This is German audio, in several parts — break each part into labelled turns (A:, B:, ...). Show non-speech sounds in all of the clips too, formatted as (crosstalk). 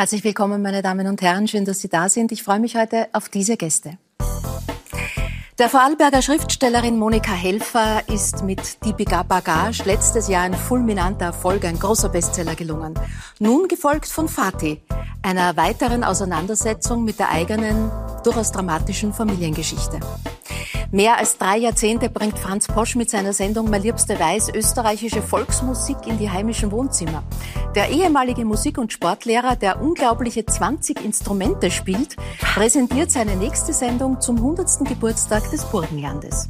A: Herzlich willkommen, meine Damen und Herren. Schön, dass Sie da sind. Ich freue mich heute auf diese Gäste. Der Vorarlberger Schriftstellerin Monika Helfer ist mit Die Bagage letztes Jahr ein fulminanter Erfolg, ein großer Bestseller gelungen. Nun gefolgt von Fatih, einer weiteren Auseinandersetzung mit der eigenen, durchaus dramatischen Familiengeschichte. Mehr als drei Jahrzehnte bringt Franz Posch mit seiner Sendung Mein Liebste Weiß österreichische Volksmusik in die heimischen Wohnzimmer. Der ehemalige Musik- und Sportlehrer, der unglaubliche 20 Instrumente spielt, präsentiert seine nächste Sendung zum 100. Geburtstag des Burgenlandes.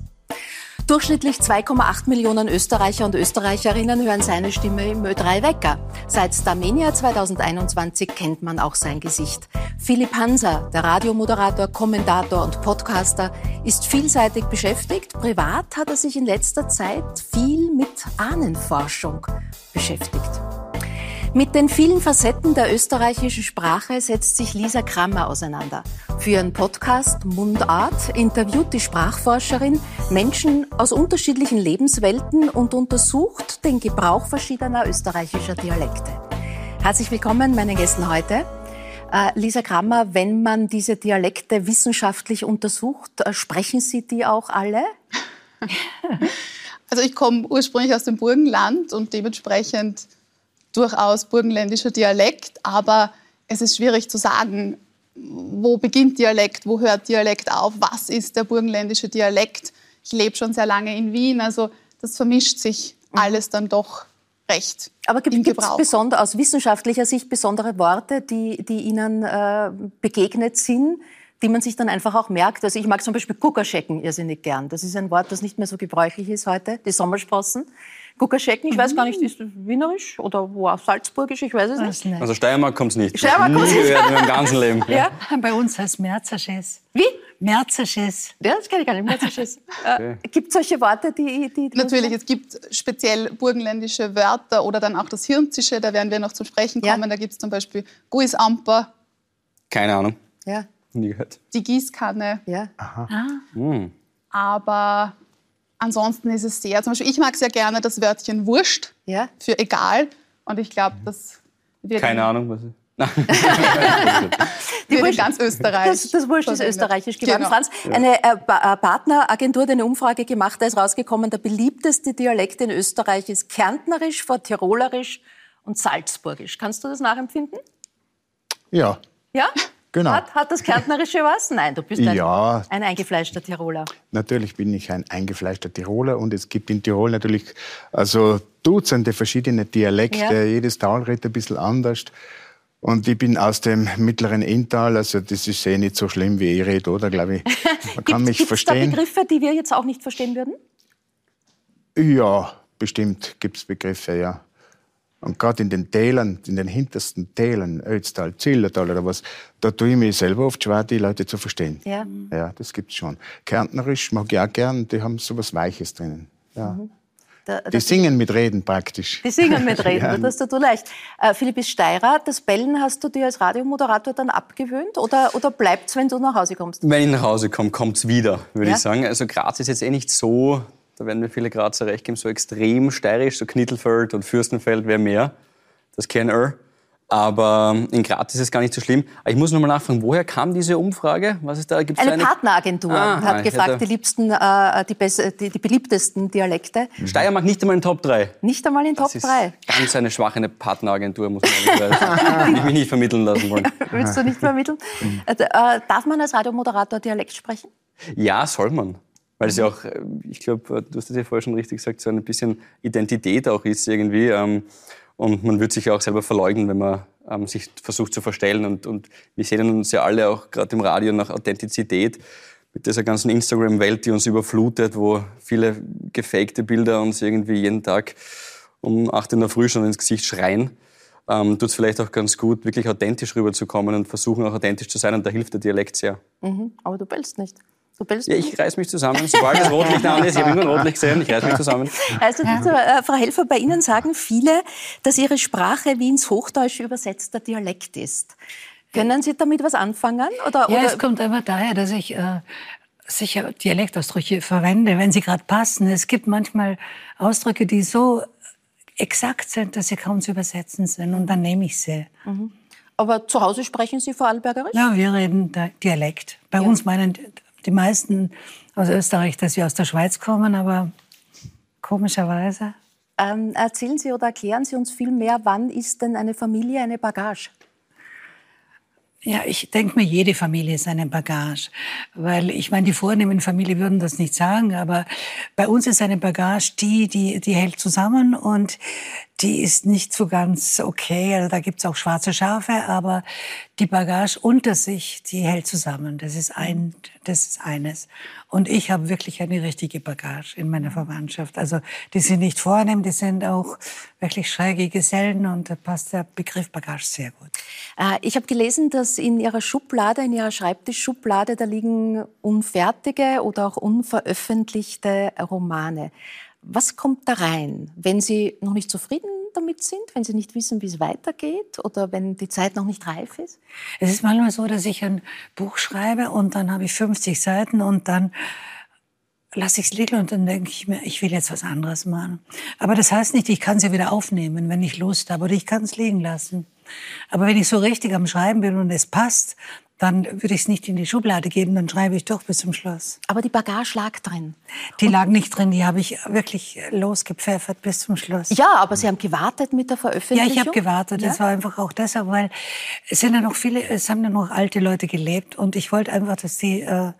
A: Durchschnittlich 2,8 Millionen Österreicher und Österreicherinnen hören seine Stimme im Ö3 Wecker. Seit Starmania 2021 kennt man auch sein Gesicht. Philipp Hanser, der Radiomoderator, Kommentator und Podcaster, ist vielseitig beschäftigt. Privat hat er sich in letzter Zeit viel mit Ahnenforschung beschäftigt. Mit den vielen Facetten der österreichischen Sprache setzt sich Lisa Krammer auseinander. Für ihren Podcast Mundart interviewt die Sprachforscherin Menschen aus unterschiedlichen Lebenswelten und untersucht den Gebrauch verschiedener österreichischer Dialekte. Herzlich willkommen meinen Gästen heute. Äh, Lisa Krammer, wenn man diese Dialekte wissenschaftlich untersucht, äh, sprechen Sie die auch alle? (laughs)
B: Also ich komme ursprünglich aus dem Burgenland und dementsprechend durchaus burgenländischer Dialekt, aber es ist schwierig zu sagen, wo beginnt Dialekt, wo hört Dialekt auf, was ist der burgenländische Dialekt. Ich lebe schon sehr lange in Wien, also das vermischt sich mhm. alles dann doch recht.
A: Aber gibt es aus wissenschaftlicher Sicht besondere Worte, die, die Ihnen äh, begegnet sind, die man sich dann einfach auch merkt? Also ich mag zum Beispiel Kuckerschecken irrsinnig gern. Das ist ein Wort, das nicht mehr so gebräuchlich ist heute, die Sommersprossen. Guckerschecken, ich weiß gar nicht, ist das wienerisch oder wo auch salzburgisch, ich weiß es nicht.
C: Also Steiermark kommt es nicht.
A: Steiermark kommt es nicht.
C: in meinem ganzen Leben.
D: Ja. Bei uns heißt Merzerschess.
A: Wie?
D: Merzerschess.
A: Ja, das kenne ich gar nicht, Merzerschess. (laughs) Okay. Äh, gibt es solche Worte, die... die,
B: die Natürlich, es gibt speziell burgenländische Wörter oder dann auch das Hirnzische, da werden wir noch zum Sprechen kommen. Ja. Da gibt es zum Beispiel Guisamper.
C: Keine Ahnung.
A: Ja.
C: Nie gehört.
B: Die Gießkanne.
A: Ja.
D: Aha. Ah.
B: Hm. Aber Ansonsten ist es sehr, zum Beispiel ich mag sehr gerne das Wörtchen Wurscht
A: ja?
B: für egal. Und ich glaube, das
C: wird Keine Ahnung, was ist. (laughs) (laughs)
B: die Wurscht, ganz Österreich.
A: Das, das Wurscht ist österreichisch geworden. Genau. Franz, eine äh, äh, Partneragentur hat eine Umfrage gemacht, da ist rausgekommen, der beliebteste Dialekt in Österreich ist Kärntnerisch, vor Tirolerisch und Salzburgisch. Kannst du das nachempfinden?
E: Ja.
A: Ja?
E: Genau.
A: Hat, hat das Kärntnerische was? Nein, du bist ein,
E: ja,
A: ein eingefleischter Tiroler.
E: Natürlich bin ich ein eingefleischter Tiroler und es gibt in Tirol natürlich also Dutzende verschiedene Dialekte. Ja. Jedes Tal redet ein bisschen anders. Und ich bin aus dem mittleren Inntal, also das ist eh nicht so schlimm, wie ich rede, oder? Glaube ich. (laughs) Man kann mich verstehen.
A: Gibt da Begriffe, die wir jetzt auch nicht verstehen würden?
E: Ja, bestimmt gibt es Begriffe, ja. Und gerade in den Tälern, in den hintersten Tälern, Ötztal, Zillertal oder was, da tue ich mich selber oft schwer, die Leute zu verstehen.
A: Ja.
E: Ja, das gibt's schon. Kärntnerisch mag ich auch gern, die haben so was Weiches drinnen. Ja. Mhm. Da, die singen mit Reden praktisch.
A: Die singen mit (laughs) Reden, ja. das tut du leicht. Äh, Philipp ist Steirer, das Bellen hast du dir als Radiomoderator dann abgewöhnt oder, oder bleibt es, wenn du nach Hause kommst?
C: Wenn ich nach Hause komme, kommt es wieder, würde ja? ich sagen. Also Graz ist jetzt eh nicht so da werden mir viele Grazer recht geben, so extrem steirisch, so Knittelfeld und Fürstenfeld wäre mehr. Das kennen wir. Aber in Graz ist es gar nicht so schlimm. Aber ich muss noch mal nachfragen, woher kam diese Umfrage? Was ist da?
A: Gibt's eine, eine Partneragentur ah, hat gefragt, die, liebsten, äh, die, die, die, beliebtesten Dialekte.
C: Mhm. Steiermark nicht einmal in Top 3.
A: Nicht einmal in Top 3.
C: Ganz eine schwache Partneragentur, muss man sagen. (laughs) die mich nicht vermitteln lassen wollen.
A: Willst du nicht vermitteln? Mhm. Äh, äh, darf man als Radiomoderator Dialekt sprechen?
C: Ja, soll man. Weil es ja auch, äh, ich glaube, du hast das ja vorher schon richtig gesagt, so ein bisschen Identität auch ist irgendwie. Ähm, und man wird sich ja auch selber verleugnen, wenn man ähm, sich versucht zu verstellen. Und, und wir sehen uns ja alle auch gerade im Radio nach Authentizität mit dieser ganzen Instagram-Welt, die uns überflutet, wo viele gefakte Bilder uns irgendwie jeden Tag um 8 in der Früh schon ins Gesicht schreien. Ähm, tut es vielleicht auch ganz gut, wirklich authentisch rüberzukommen und versuchen auch authentisch zu sein. Und da hilft der Dialekt sehr.
A: Mhm, aber du bellst nicht.
C: Du bellst ja, ich reiß mich zusammen. Sobald das Rotlicht an ist, ich habe immer ein Rotlicht gesehen, ich reiß mich zusammen.
A: Also, äh, Frau Helfer, bei Ihnen sagen viele, dass Ihre Sprache wie ins Hochdeutsche übersetzter Dialekt ist. Können Sie damit was anfangen?
D: Oder, ja, oder? es kommt einfach daher, dass ich äh, sicher Dialektausdrücke verwende, wenn sie gerade passen. Es gibt manchmal Ausdrücke, die so exakt sind, dass sie kaum zu übersetzen sind. Und dann nehme ich sie.
A: Mhm. Aber zu Hause sprechen Sie Vorarlbergerisch?
D: Ja, wir reden Dialekt. Bei ja. uns meinen die meisten aus Österreich, dass wir aus der Schweiz kommen, aber komischerweise.
A: Ähm, erzählen Sie oder erklären Sie uns viel mehr, wann ist denn eine Familie eine Bagage?
D: Ja, ich denke mir, jede Familie ist eine Bagage. Weil ich meine, die vornehmen Familie würden das nicht sagen, aber bei uns ist eine Bagage die, die, die hält zusammen und die ist nicht so ganz okay. Also da gibt's auch schwarze Schafe, aber die Bagage unter sich, die hält zusammen. Das ist ein, das ist eines. Und ich habe wirklich eine richtige Bagage in meiner Verwandtschaft. Also die sind nicht vornehm, die sind auch wirklich schräge Gesellen und da passt der Begriff Bagage sehr gut.
A: Äh, ich habe gelesen, dass in Ihrer Schublade, in Ihrer Schreibtischschublade, da liegen unfertige oder auch unveröffentlichte Romane. Was kommt da rein, wenn Sie noch nicht zufrieden damit sind, wenn Sie nicht wissen, wie es weitergeht oder wenn die Zeit noch nicht reif ist?
D: Es ist manchmal so, dass ich ein Buch schreibe und dann habe ich 50 Seiten und dann lasse ich es liegen und dann denke ich mir, ich will jetzt was anderes machen. Aber das heißt nicht, ich kann es ja wieder aufnehmen, wenn ich Lust habe oder ich kann es liegen lassen. Aber wenn ich so richtig am Schreiben bin und es passt, dann würde ich es nicht in die Schublade geben, dann schreibe ich doch bis zum Schluss.
A: Aber die Bagage lag drin.
D: Die Und lag nicht drin, die habe ich wirklich losgepfeffert bis zum Schluss.
A: Ja, aber Sie haben gewartet mit der Veröffentlichung?
D: Ja, ich habe gewartet. Ja? Das war einfach auch deshalb, weil es sind ja noch viele, es haben ja noch alte Leute gelebt und ich wollte einfach, dass die äh,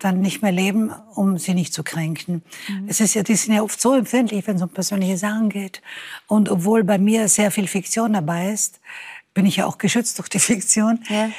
D: dann nicht mehr leben, um sie nicht zu kränken. Mhm. Es ist ja, die sind ja oft so empfindlich, wenn es um persönliche Sachen geht. Und obwohl bei mir sehr viel Fiktion dabei ist, bin ich ja auch geschützt durch die (laughs) Fiktion. Ja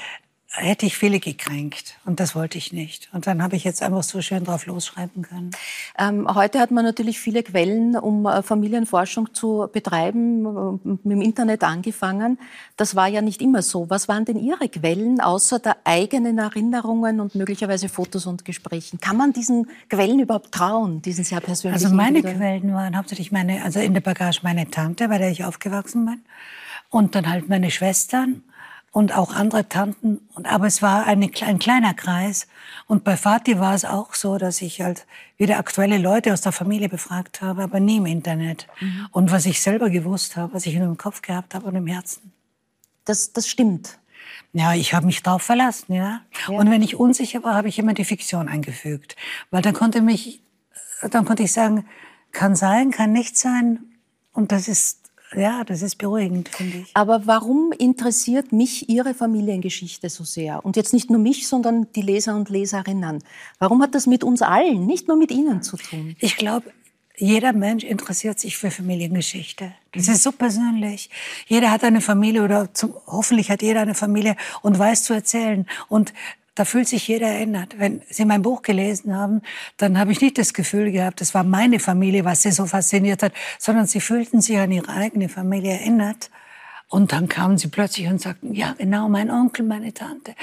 D: hätte ich viele gekränkt und das wollte ich nicht. Und dann habe ich jetzt einfach so schön drauf losschreiben können.
A: Ähm, heute hat man natürlich viele Quellen, um äh, Familienforschung zu betreiben, äh, mit dem Internet angefangen. Das war ja nicht immer so. Was waren denn Ihre Quellen außer der eigenen Erinnerungen und möglicherweise Fotos und Gesprächen? Kann man diesen Quellen überhaupt trauen, diesen sehr persönlichen?
D: Also meine Quellen waren hauptsächlich meine, also in der Bagage meine Tante, bei der ich aufgewachsen bin, und dann halt meine Schwestern und auch andere Tanten. Und, aber es war eine, ein kleiner Kreis. Und bei Vati war es auch so, dass ich halt wieder aktuelle Leute aus der Familie befragt habe, aber nie im Internet. Mhm. Und was ich selber gewusst habe, was ich nur im Kopf gehabt habe und im Herzen.
A: Das, das stimmt.
D: Ja, ich habe mich darauf verlassen, ja? ja. Und wenn ich unsicher war, habe ich immer die Fiktion eingefügt. Weil dann konnte mich, dann konnte ich sagen, kann sein, kann nicht sein. Und das ist ja, das ist beruhigend, finde ich.
A: Aber warum interessiert mich Ihre Familiengeschichte so sehr? Und jetzt nicht nur mich, sondern die Leser und Leserinnen. Warum hat das mit uns allen, nicht nur mit Ihnen zu tun?
D: Ich glaube, jeder Mensch interessiert sich für Familiengeschichte. Das ist so persönlich. Jeder hat eine Familie oder zum, hoffentlich hat jeder eine Familie und weiß zu erzählen. Und da fühlt sich jeder erinnert. Wenn Sie mein Buch gelesen haben, dann habe ich nicht das Gefühl gehabt, das war meine Familie, was Sie so fasziniert hat, sondern Sie fühlten sich an Ihre eigene Familie erinnert. Und dann kamen sie plötzlich und sagten, ja, genau, mein Onkel, meine Tante.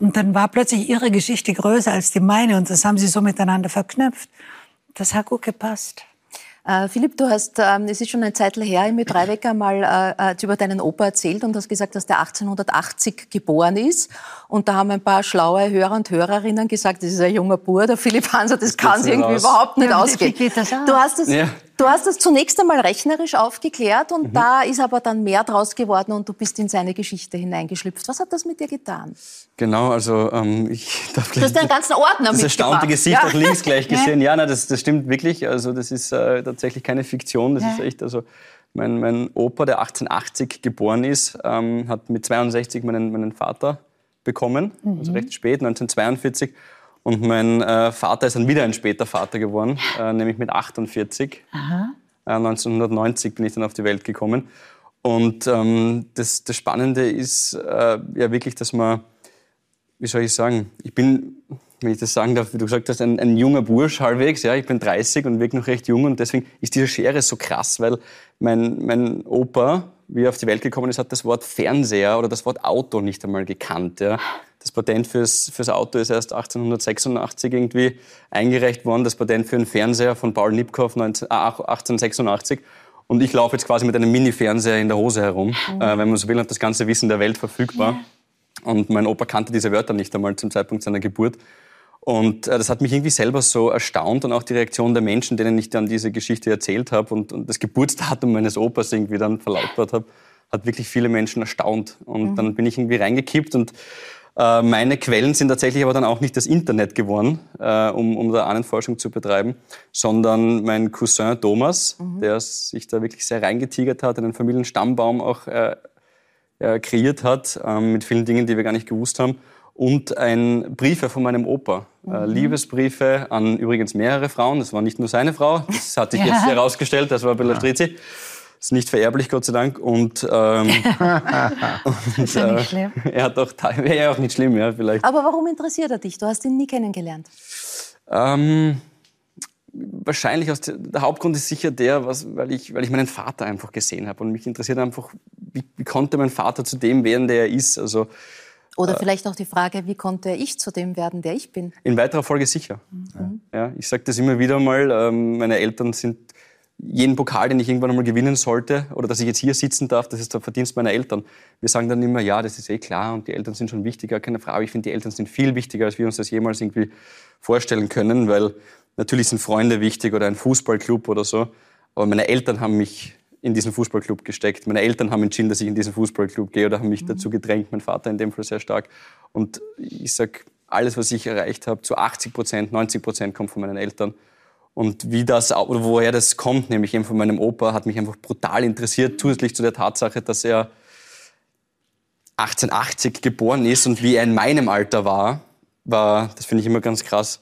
D: Und dann war plötzlich ihre Geschichte größer als die meine und das haben sie so miteinander verknüpft. Das hat gut gepasst.
A: Äh, Philipp, du hast, ähm, es ist schon eine Zeit her, im Dreiwecker mal äh, äh, über deinen Opa erzählt und hast gesagt, dass der 1880 geboren ist. Und da haben ein paar schlaue Hörer und Hörerinnen gesagt, das ist ein junger Bur, der Philipp Hanser, das, das kann sich irgendwie raus. überhaupt nicht ja, ausgehen. Du hast es, ja. Du hast das zunächst einmal rechnerisch aufgeklärt und mhm. da ist aber dann mehr draus geworden und du bist in seine Geschichte hineingeschlüpft. Was hat das mit dir getan?
C: Genau, also ähm, ich (laughs)
A: darf gleich... Du hast einen ganzen Ordner
C: Das erstaunte Gesicht ja. auch links gleich (laughs) gesehen. Ja, na, das, das stimmt wirklich. Also das ist äh, tatsächlich keine Fiktion. Das ja. ist echt, also mein, mein Opa, der 1880 geboren ist, ähm, hat mit 62 meinen, meinen Vater bekommen, mhm. also recht spät, 1942. Und mein äh, Vater ist dann wieder ein später Vater geworden, äh, nämlich mit 48. Aha. Äh, 1990 bin ich dann auf die Welt gekommen. Und ähm, das, das, Spannende ist äh, ja wirklich, dass man, wie soll ich sagen, ich bin, wenn ich das sagen darf, wie du gesagt hast, ein, ein junger Bursch halbwegs. Ja, ich bin 30 und wirke noch recht jung und deswegen ist diese Schere so krass, weil mein, mein Opa, wie er auf die Welt gekommen ist, hat das Wort Fernseher oder das Wort Auto nicht einmal gekannt. Ja. Das Patent fürs, fürs Auto ist erst 1886 irgendwie eingereicht worden. Das Patent für einen Fernseher von Paul Nipkow 19, äh, 1886. Und ich laufe jetzt quasi mit einem Mini-Fernseher in der Hose herum, mhm. äh, wenn man so will, und das ganze Wissen der Welt verfügbar. Ja. Und mein Opa kannte diese Wörter nicht einmal zum Zeitpunkt seiner Geburt. Und äh, das hat mich irgendwie selber so erstaunt und auch die Reaktion der Menschen, denen ich dann diese Geschichte erzählt habe und, und das Geburtsdatum meines Opas irgendwie dann verlautbart habe, hat wirklich viele Menschen erstaunt. Und mhm. dann bin ich irgendwie reingekippt und äh, meine Quellen sind tatsächlich aber dann auch nicht das Internet geworden, äh, um, um da Ahnenforschung zu betreiben, sondern mein Cousin Thomas, mhm. der sich da wirklich sehr reingetigert hat, einen Familienstammbaum auch äh, kreiert hat, ähm, mit vielen Dingen, die wir gar nicht gewusst haben. Und ein Briefe von meinem Opa. Mhm. Liebesbriefe an übrigens mehrere Frauen. Das war nicht nur seine Frau. Das hatte ich ja. jetzt herausgestellt. Das war Bella Strizi. Ist nicht vererblich, Gott sei Dank. Und, ähm, (laughs)
D: und ist ja nicht schlimm.
C: er hat auch, wäre ja auch nicht schlimm, ja, vielleicht.
A: Aber warum interessiert er dich? Du hast ihn nie kennengelernt.
C: Ähm, wahrscheinlich der, der, Hauptgrund ist sicher der, was, weil, ich, weil ich meinen Vater einfach gesehen habe. Und mich interessiert einfach, wie, wie konnte mein Vater zu dem werden, der er ist. Also,
A: oder äh, vielleicht auch die Frage, wie konnte ich zu dem werden, der ich bin?
C: In weiterer Folge sicher. Mhm. Ja, ich sage das immer wieder mal. Ähm, meine Eltern sind jeden Pokal, den ich irgendwann einmal gewinnen sollte, oder dass ich jetzt hier sitzen darf, das ist der Verdienst meiner Eltern. Wir sagen dann immer, ja, das ist eh klar und die Eltern sind schon wichtiger, keine Frage. Ich finde, die Eltern sind viel wichtiger, als wir uns das jemals irgendwie vorstellen können, weil natürlich sind Freunde wichtig oder ein Fußballclub oder so. Aber meine Eltern haben mich in diesen Fußballclub gesteckt. Meine Eltern haben entschieden, dass ich in diesen Fußballclub gehe oder haben mich mhm. dazu gedrängt. Mein Vater in dem Fall sehr stark. Und ich sage, alles, was ich erreicht habe, zu 80 Prozent, 90 Prozent kommt von meinen Eltern. Und wie das, oder woher das kommt, nämlich eben von meinem Opa, hat mich einfach brutal interessiert, zusätzlich zu der Tatsache, dass er 1880 geboren ist und wie er in meinem Alter war, war, das finde ich immer ganz krass,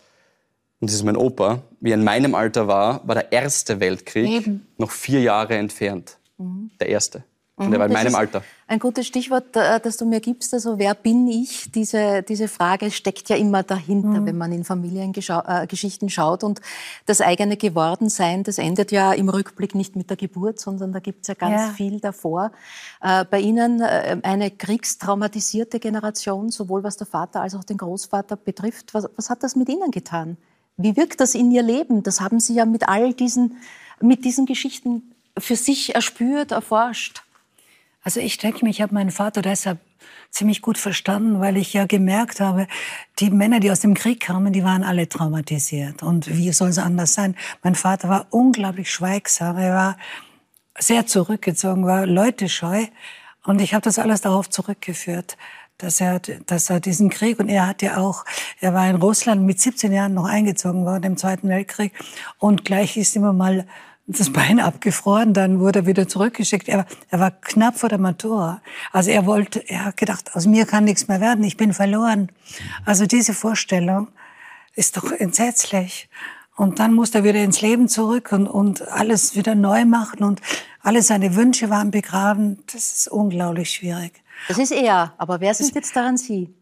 C: und das ist mein Opa, wie er in meinem Alter war, war der Erste Weltkrieg Eben. noch vier Jahre entfernt. Mhm. Der Erste. Und er war in mhm. meinem Alter.
A: Ein gutes Stichwort, äh, das du mir gibst, also wer bin ich? Diese, diese Frage steckt ja immer dahinter, mhm. wenn man in Familiengeschichten äh, schaut. Und das eigene Gewordensein, das endet ja im Rückblick nicht mit der Geburt, sondern da gibt es ja ganz ja. viel davor. Äh, bei Ihnen eine kriegstraumatisierte Generation, sowohl was der Vater als auch den Großvater betrifft. Was, was hat das mit Ihnen getan? Wie wirkt das in Ihr Leben? Das haben Sie ja mit all diesen, mit diesen Geschichten für sich erspürt, erforscht.
D: Also ich denke mir, ich habe meinen Vater deshalb ziemlich gut verstanden, weil ich ja gemerkt habe, die Männer, die aus dem Krieg kamen, die waren alle traumatisiert. Und wie soll es anders sein? Mein Vater war unglaublich schweigsam, er war sehr zurückgezogen, war leutescheu. Und ich habe das alles darauf zurückgeführt, dass er, dass er diesen Krieg, und er hat ja auch, er war in Russland mit 17 Jahren noch eingezogen worden im Zweiten Weltkrieg. Und gleich ist immer mal das (laughs) Bein abgefroren, dann wurde er wieder zurückgeschickt. Er, er war knapp vor der Matura. Also er wollte, er hat gedacht, aus mir kann nichts mehr werden, ich bin verloren. Also diese Vorstellung ist doch entsetzlich. Und dann musste er wieder ins Leben zurück und, und alles wieder neu machen und alle seine Wünsche waren begraben. Das ist unglaublich schwierig.
A: Das ist er, aber wer sind jetzt daran Sie?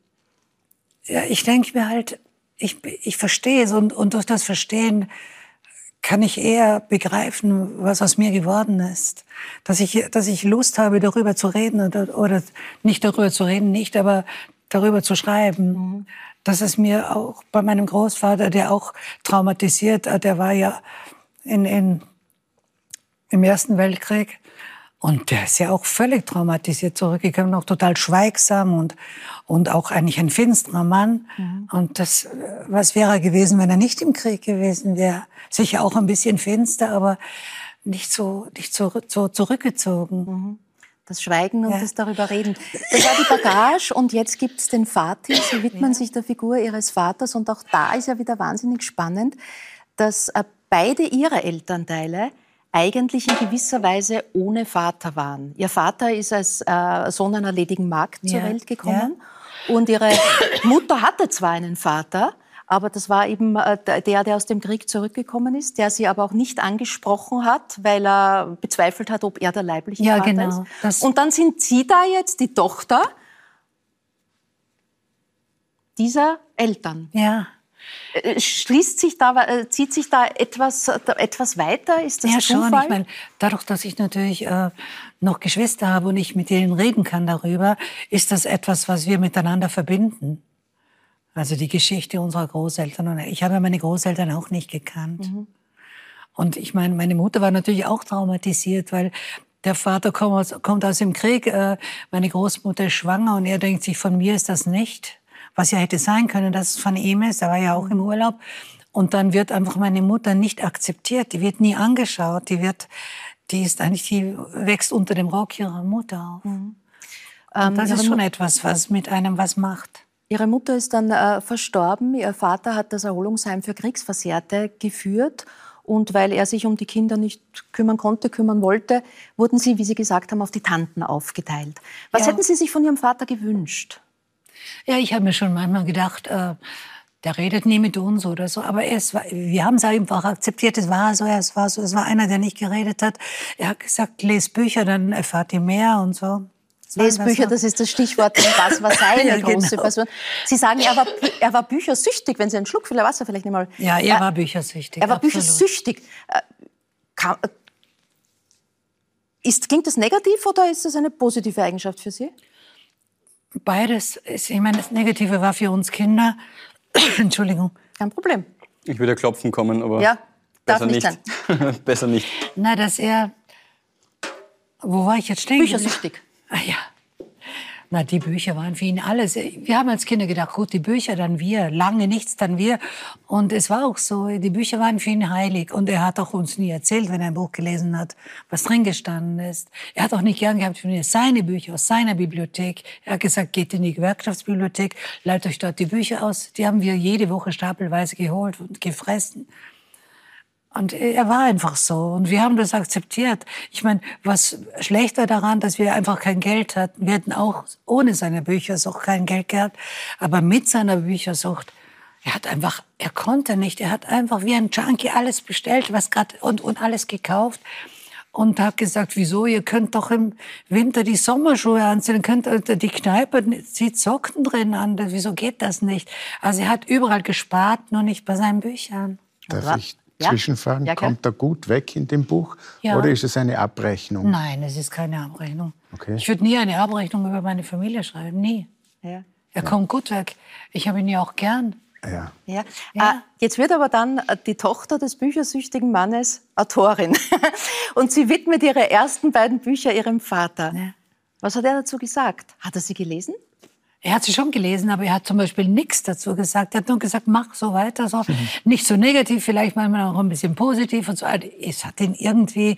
D: Ja, ich denke mir halt, ich, ich verstehe es und, und durch das Verstehen kann ich eher begreifen, was aus mir geworden ist. Dass ich, dass ich Lust habe, darüber zu reden oder, oder nicht darüber zu reden, nicht, aber darüber zu schreiben. Mhm. Dass es mir auch bei meinem Großvater, der auch traumatisiert, der war ja in, in, im Ersten Weltkrieg, und der ist ja auch völlig traumatisiert zurückgekommen, auch total schweigsam und, und auch eigentlich ein finsterer Mann. Mhm. Und das, was wäre er gewesen, wenn er nicht im Krieg gewesen wäre? Sicher auch ein bisschen finster, aber nicht so, nicht so, so zurückgezogen. Mhm.
A: Das Schweigen und ja. das darüber reden. Das war die Bagage und jetzt gibt es den Vati. Sie widmen ja. sich der Figur ihres Vaters und auch da ist ja wieder wahnsinnig spannend, dass äh, beide ihre Elternteile eigentlich in gewisser Weise ohne Vater waren. Ihr Vater ist als äh, Sohn einer ledigen Magd zur Welt gekommen ja. und ihre (coughs) Mutter hatte zwar einen Vater, aber das war eben äh, der, der aus dem Krieg zurückgekommen ist, der sie aber auch nicht angesprochen hat, weil er bezweifelt hat, ob er der leibliche ja, Vater genau. ist. und dann sind Sie da jetzt die Tochter dieser Eltern.
D: Ja.
A: Äh, schließt sich da, äh, zieht sich da etwas, etwas weiter? Ist das
D: ja,
A: Zufall?
D: schon. Ich meine, dadurch, dass ich natürlich äh, noch Geschwister habe und ich mit denen reden kann darüber, ist das etwas, was wir miteinander verbinden. Also die Geschichte unserer Großeltern. Und ich habe meine Großeltern auch nicht gekannt. Mhm. Und ich meine, meine Mutter war natürlich auch traumatisiert, weil der Vater kommt aus, kommt aus dem Krieg, äh, meine Großmutter ist schwanger und er denkt sich, von mir ist das nicht was ja hätte sein können, dass es von ihm ist. Er war ja auch im Urlaub. Und dann wird einfach meine Mutter nicht akzeptiert. Die wird nie angeschaut. Die wird, die ist eigentlich, die wächst unter dem Rock ihrer Mutter auf. Mhm. Ähm, das ist schon etwas, was mit einem was macht.
A: Ihre Mutter ist dann äh, verstorben. Ihr Vater hat das Erholungsheim für Kriegsversehrte geführt. Und weil er sich um die Kinder nicht kümmern konnte, kümmern wollte, wurden sie, wie Sie gesagt haben, auf die Tanten aufgeteilt. Was ja. hätten Sie sich von Ihrem Vater gewünscht?
D: Ja, ich habe mir schon manchmal gedacht, äh, der redet nie mit uns oder so. Aber es war, wir haben es einfach akzeptiert. Es war so, es war so. Es war einer, der nicht geredet hat. Er hat gesagt, lest Bücher, dann erfahrt ihr mehr und so.
A: Lesbücher, das ist das Stichwort. Was war seine (laughs) ja, große genau. Person? Sie sagen, er war, er war büchersüchtig. Wenn Sie einen Schluck viel Wasser vielleicht mal.
D: Ja, er war büchersüchtig.
A: Er war absolut. büchersüchtig. Äh, äh, ist, klingt das negativ oder ist das eine positive Eigenschaft für Sie?
D: Beides. Ich meine, das Negative war für uns Kinder. (coughs) Entschuldigung.
A: Kein Problem.
C: Ich würde klopfen kommen, aber
A: ja,
C: besser nicht. nicht. (laughs) besser nicht.
D: Na, dass er. Wo war ich jetzt stehen?
A: Büchersüchtig.
D: Ah ja. Na, die Bücher waren für ihn alles. Wir haben als Kinder gedacht, gut, die Bücher, dann wir. Lange nichts, dann wir. Und es war auch so, die Bücher waren für ihn heilig. Und er hat auch uns nie erzählt, wenn er ein Buch gelesen hat, was drin gestanden ist. Er hat auch nicht gern gehabt, wenn wir seine Bücher aus seiner Bibliothek. Er hat gesagt, geht in die Gewerkschaftsbibliothek, leitet euch dort die Bücher aus. Die haben wir jede Woche stapelweise geholt und gefressen. Und er war einfach so. Und wir haben das akzeptiert. Ich meine, was schlechter daran, dass wir einfach kein Geld hatten. Wir hätten auch ohne seine Büchersucht kein Geld gehabt. Aber mit seiner Büchersucht, er hat einfach, er konnte nicht. Er hat einfach wie ein Junkie alles bestellt, was gerade und, und alles gekauft. Und hat gesagt, wieso, ihr könnt doch im Winter die Sommerschuhe anziehen, könnt die Kneipe zieht Socken drin an. Wieso geht das nicht? Also er hat überall gespart, nur nicht bei seinen Büchern.
E: Darf ich ja? Zwischenfragen? Ja, Kommt er gut weg in dem Buch ja. oder ist es eine Abrechnung?
D: Nein, es ist keine Abrechnung. Okay. Ich würde nie eine Abrechnung über meine Familie schreiben, nie. Ja. Er kommt gut weg. Ich habe ihn ja auch gern.
A: Ja. Ja. ja. Äh, jetzt wird aber dann die Tochter des büchersüchtigen Mannes Autorin. (laughs) Und sie widmet ihre ersten beiden Bücher ihrem Vater. Ja. Was hat er dazu gesagt? Hat er sie gelesen?
D: Er hat sie schon gelesen, aber er hat zum Beispiel nichts dazu gesagt. Er hat nur gesagt, mach so weiter, so. Mhm. Nicht so negativ, vielleicht manchmal auch ein bisschen positiv und so. Also, es hat ihn irgendwie,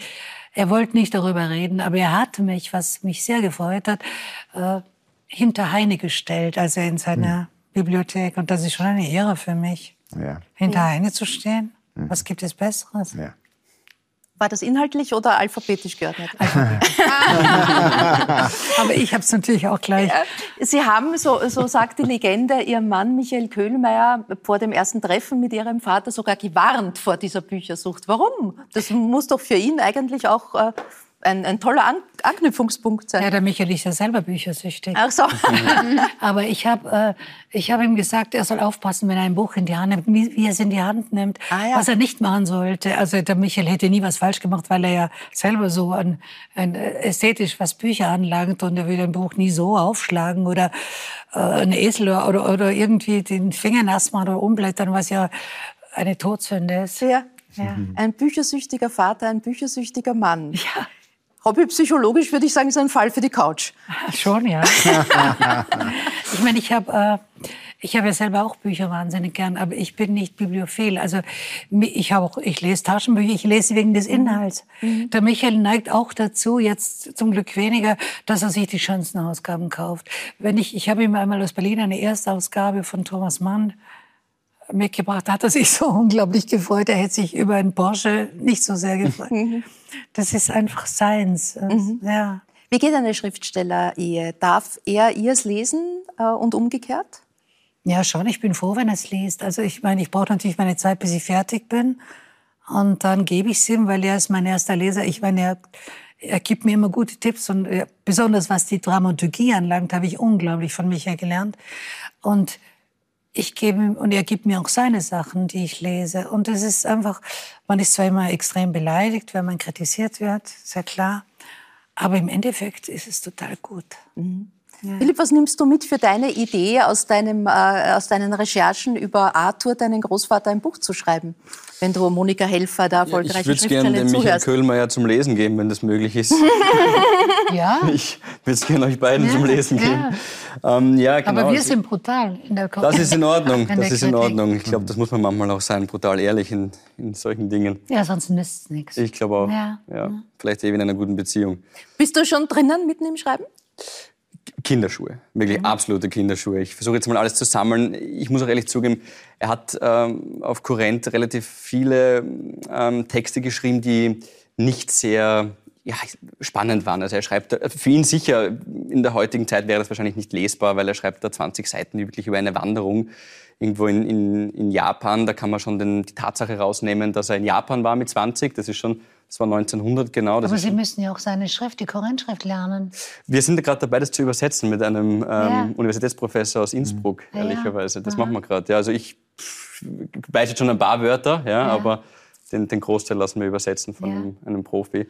D: er wollte nicht darüber reden, aber er hat mich, was mich sehr gefreut hat, äh, hinter Heine gestellt, also in seiner mhm. Bibliothek. Und das ist schon eine Ehre für mich, ja. hinter ja. Heine zu stehen. Mhm. Was gibt es Besseres? Ja.
A: War das inhaltlich oder alphabetisch geordnet? (laughs)
D: Aber ich habe es natürlich auch gleich.
A: Sie haben, so, so sagt die Legende, Ihren Mann Michael Köhlmeier vor dem ersten Treffen mit Ihrem Vater sogar gewarnt vor dieser Büchersucht. Warum? Das muss doch für ihn eigentlich auch äh, ein, ein toller An Anknüpfungspunkt sein.
D: Ja, der Michael ist ja selber büchersüchtig.
A: Ach so. (laughs)
D: Aber ich habe äh, hab ihm gesagt, er soll aufpassen, wenn er ein Buch in die Hand nimmt, wie er es in die Hand nimmt, ah, ja. was er nicht machen sollte. Also der Michael hätte nie was falsch gemacht, weil er ja selber so ein, ein äh, ästhetisch was Bücher anlangt und er würde ein Buch nie so aufschlagen oder äh, ein Esel oder, oder irgendwie den Finger nass machen oder umblättern, was ja eine Todsünde ist.
A: Ja. Ja. Ein büchersüchtiger Vater, ein büchersüchtiger Mann. Ja. Hobbypsychologisch würde ich sagen, ist ein Fall für die Couch.
D: Schon, ja. (laughs) ich meine, ich habe äh, ich habe ja selber auch Bücher wahnsinnig gern, aber ich bin nicht bibliophil. Also ich habe auch, ich lese Taschenbücher, ich lese wegen des Inhalts. Mhm. Der Michael neigt auch dazu, jetzt zum Glück weniger, dass er sich die schönsten Ausgaben kauft. Wenn ich, ich habe ihm einmal aus Berlin eine Erstausgabe von Thomas Mann mitgebracht, hat er sich so unglaublich gefreut. Er hätte sich über einen Porsche nicht so sehr gefreut. Mhm. Das ist einfach seins. Mhm. Ja.
A: Wie geht eine Schriftsteller-Ehe? Darf er ihrs lesen äh, und umgekehrt?
D: Ja, schon. Ich bin froh, wenn er es liest. Also ich meine, ich brauche natürlich meine Zeit, bis ich fertig bin. Und dann gebe ich es ihm, weil er ist mein erster Leser. Ich meine, er, er gibt mir immer gute Tipps. Und er, besonders was die Dramaturgie anlangt, habe ich unglaublich von Michael gelernt. Und ich gebe und er gibt mir auch seine Sachen, die ich lese. Und es ist einfach, man ist zwar immer extrem beleidigt, wenn man kritisiert wird, sehr klar. Aber im Endeffekt ist es total gut. Mhm.
A: Ja. Philipp, was nimmst du mit für deine Idee aus, deinem, äh, aus deinen Recherchen über Arthur, deinen Großvater, ein Buch zu schreiben? Wenn du Monika Helfer, der erfolgreiche ja,
C: Ich würde es gerne dem Michael Köhlmeier zum Lesen geben, wenn das möglich ist. (laughs)
D: ja?
C: Ich würde es gerne euch beiden ja, zum Lesen geben. Ähm, ja,
D: genau. Aber wir sind brutal in der
C: Kopf. Das ist in (laughs) Ordnung. Das ist in Ordnung. Ich glaube, das muss man manchmal auch sein, brutal ehrlich in, in solchen Dingen.
D: Ja, sonst nützt es nichts.
C: Ich glaube auch. Ja. ja. Vielleicht eben in einer guten Beziehung.
A: Bist du schon drinnen mitten im Schreiben?
C: Kinderschuhe, wirklich mhm. absolute Kinderschuhe. Ich versuche jetzt mal alles zu sammeln. Ich muss auch ehrlich zugeben, er hat ähm, auf Kurrent relativ viele ähm, Texte geschrieben, die nicht sehr ja, spannend waren. Also er schreibt, für ihn sicher, in der heutigen Zeit wäre das wahrscheinlich nicht lesbar, weil er schreibt da 20 Seiten wirklich über eine Wanderung irgendwo in, in, in Japan. Da kann man schon den, die Tatsache rausnehmen, dass er in Japan war mit 20. Das ist schon das war 1900 genau.
D: Das Aber Sie müssen ja auch seine Schrift, die Korinthschrift lernen.
C: Wir sind gerade dabei, das zu übersetzen mit einem ähm, ja. Universitätsprofessor aus Innsbruck, mhm. ehrlicherweise. Das Aha. machen wir gerade. Ja, also ich weiß jetzt schon ein paar Wörter, ja, ja. aber den, den, Großteil lassen wir übersetzen von einem, einem, Profi.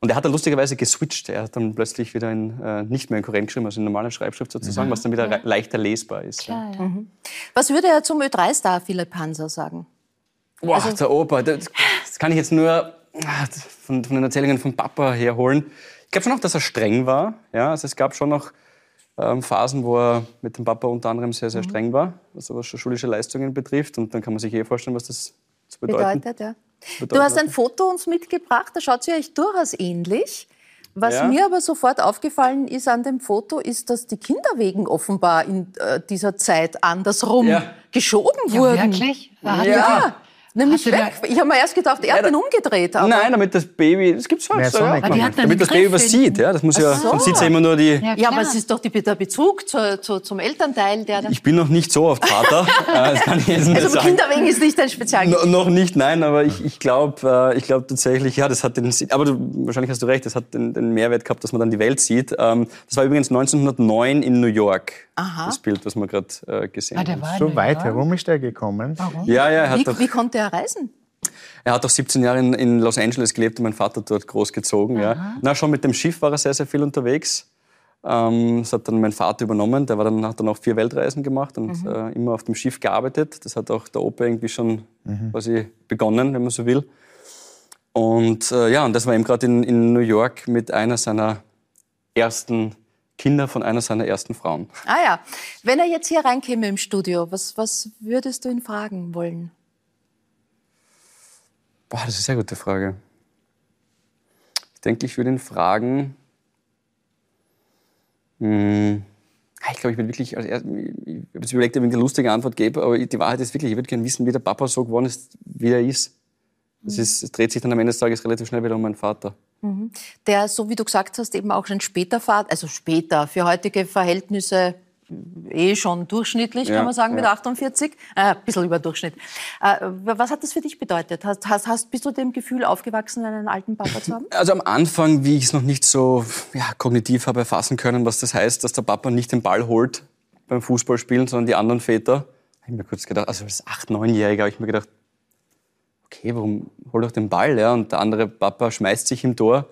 C: Und er hat dann lustigerweise geswitcht. Er hat dann plötzlich wieder in, äh, nicht mehr in Korrent geschrieben, also in normaler Schreibschrift sozusagen, mhm. was dann wieder ja. leichter lesbar ist. Klar,
A: ja. Mhm. Was würde er zum Ö3-Star Philipp Hanser sagen?
C: Boah, also, der Opa, das, das, kann ich jetzt nur von, von den Erzählungen von Papa herholen. Ich glaube schon auch, dass er streng war. Ja, also es gab schon noch ähm, Phasen, wo er mit dem Papa unter anderem sehr, sehr mhm. streng war, also was schulische Leistungen betrifft. Und dann kann man sich eh vorstellen, was das zu bedeuten.
A: bedeutet. Ja. Bedeutet, du hast ein Foto uns mitgebracht, da schaut sie euch durchaus ähnlich. Was ja. mir aber sofort aufgefallen ist an dem Foto, ist, dass die Kinderwegen offenbar in äh, dieser Zeit andersrum ja. geschoben wurden.
D: Ja, wirklich?
A: Ja. ja. Nämlich weg. Ich habe mir erst gedacht, er hat ja, den umgedreht.
C: Aber Nein, damit das Baby, das gibt's halt so. Ja. Damit das Baby was sieht. Ja, das muss ja, so. man sieht ja immer nur die...
A: Ja, ja aber es ist doch die, der Bezug zu, zu, zum Elternteil, der...
C: Ich bin noch nicht so oft Vater. (laughs) das
A: kann ich jetzt nicht also sagen. Kinderwegen ist nicht ein Spezialgebiet.
C: No, noch nicht, nein, aber ich, ich glaube äh, ich glaub tatsächlich, ja, das hat den... Aber du, wahrscheinlich hast du recht, das hat den, den Mehrwert gehabt, dass man dann die Welt sieht. Ähm, das war übrigens 1909 in New York. Aha. Das Bild, was wir gerade äh, gesehen ah, haben.
E: So weit herum ist er gekommen.
A: Warum?
C: Ja, ja, er hat
A: wie,
C: doch,
A: wie konnte er reisen?
C: Er hat auch 17 Jahre in, in Los Angeles gelebt und mein Vater dort großgezogen. Ja. Na, schon mit dem Schiff war er sehr, sehr viel unterwegs. Ähm, das hat dann mein Vater übernommen. Der war dann, hat dann auch vier Weltreisen gemacht und mhm. äh, immer auf dem Schiff gearbeitet. Das hat auch der Opa irgendwie schon mhm. quasi begonnen, wenn man so will. Und äh, ja, und das war eben gerade in, in New York mit einer seiner ersten Kinder von einer seiner ersten Frauen.
A: Ah ja. Wenn er jetzt hier reinkäme im Studio, was, was würdest du ihn fragen wollen?
C: Boah, das ist eine sehr gute Frage. Ich denke, ich würde ihn fragen. Hm, ich glaube, ich würde wirklich, also ich habe jetzt überlegt, ob ich eine lustige Antwort gebe, aber die Wahrheit ist wirklich, ich würde gerne wissen, wie der Papa so geworden ist, wie er ist. Es, ist, es dreht sich dann am Ende des Tages relativ schnell wieder um meinen Vater.
A: Mhm. Der, so wie du gesagt hast, eben auch schon später also später, für heutige Verhältnisse eh schon durchschnittlich, ja, kann man sagen, ja. mit 48. Äh, ein bisschen über Durchschnitt. Äh, was hat das für dich bedeutet? Hast, hast, hast, bist du dem Gefühl aufgewachsen, einen alten Papa zu haben?
C: Also am Anfang, wie ich es noch nicht so ja, kognitiv habe erfassen können, was das heißt, dass der Papa nicht den Ball holt beim Fußballspielen, sondern die anderen Väter, habe ich mir kurz gedacht, also als 8-, 9-Jähriger habe ich mir gedacht, okay, warum hol doch den Ball? Ja? Und der andere Papa schmeißt sich im Tor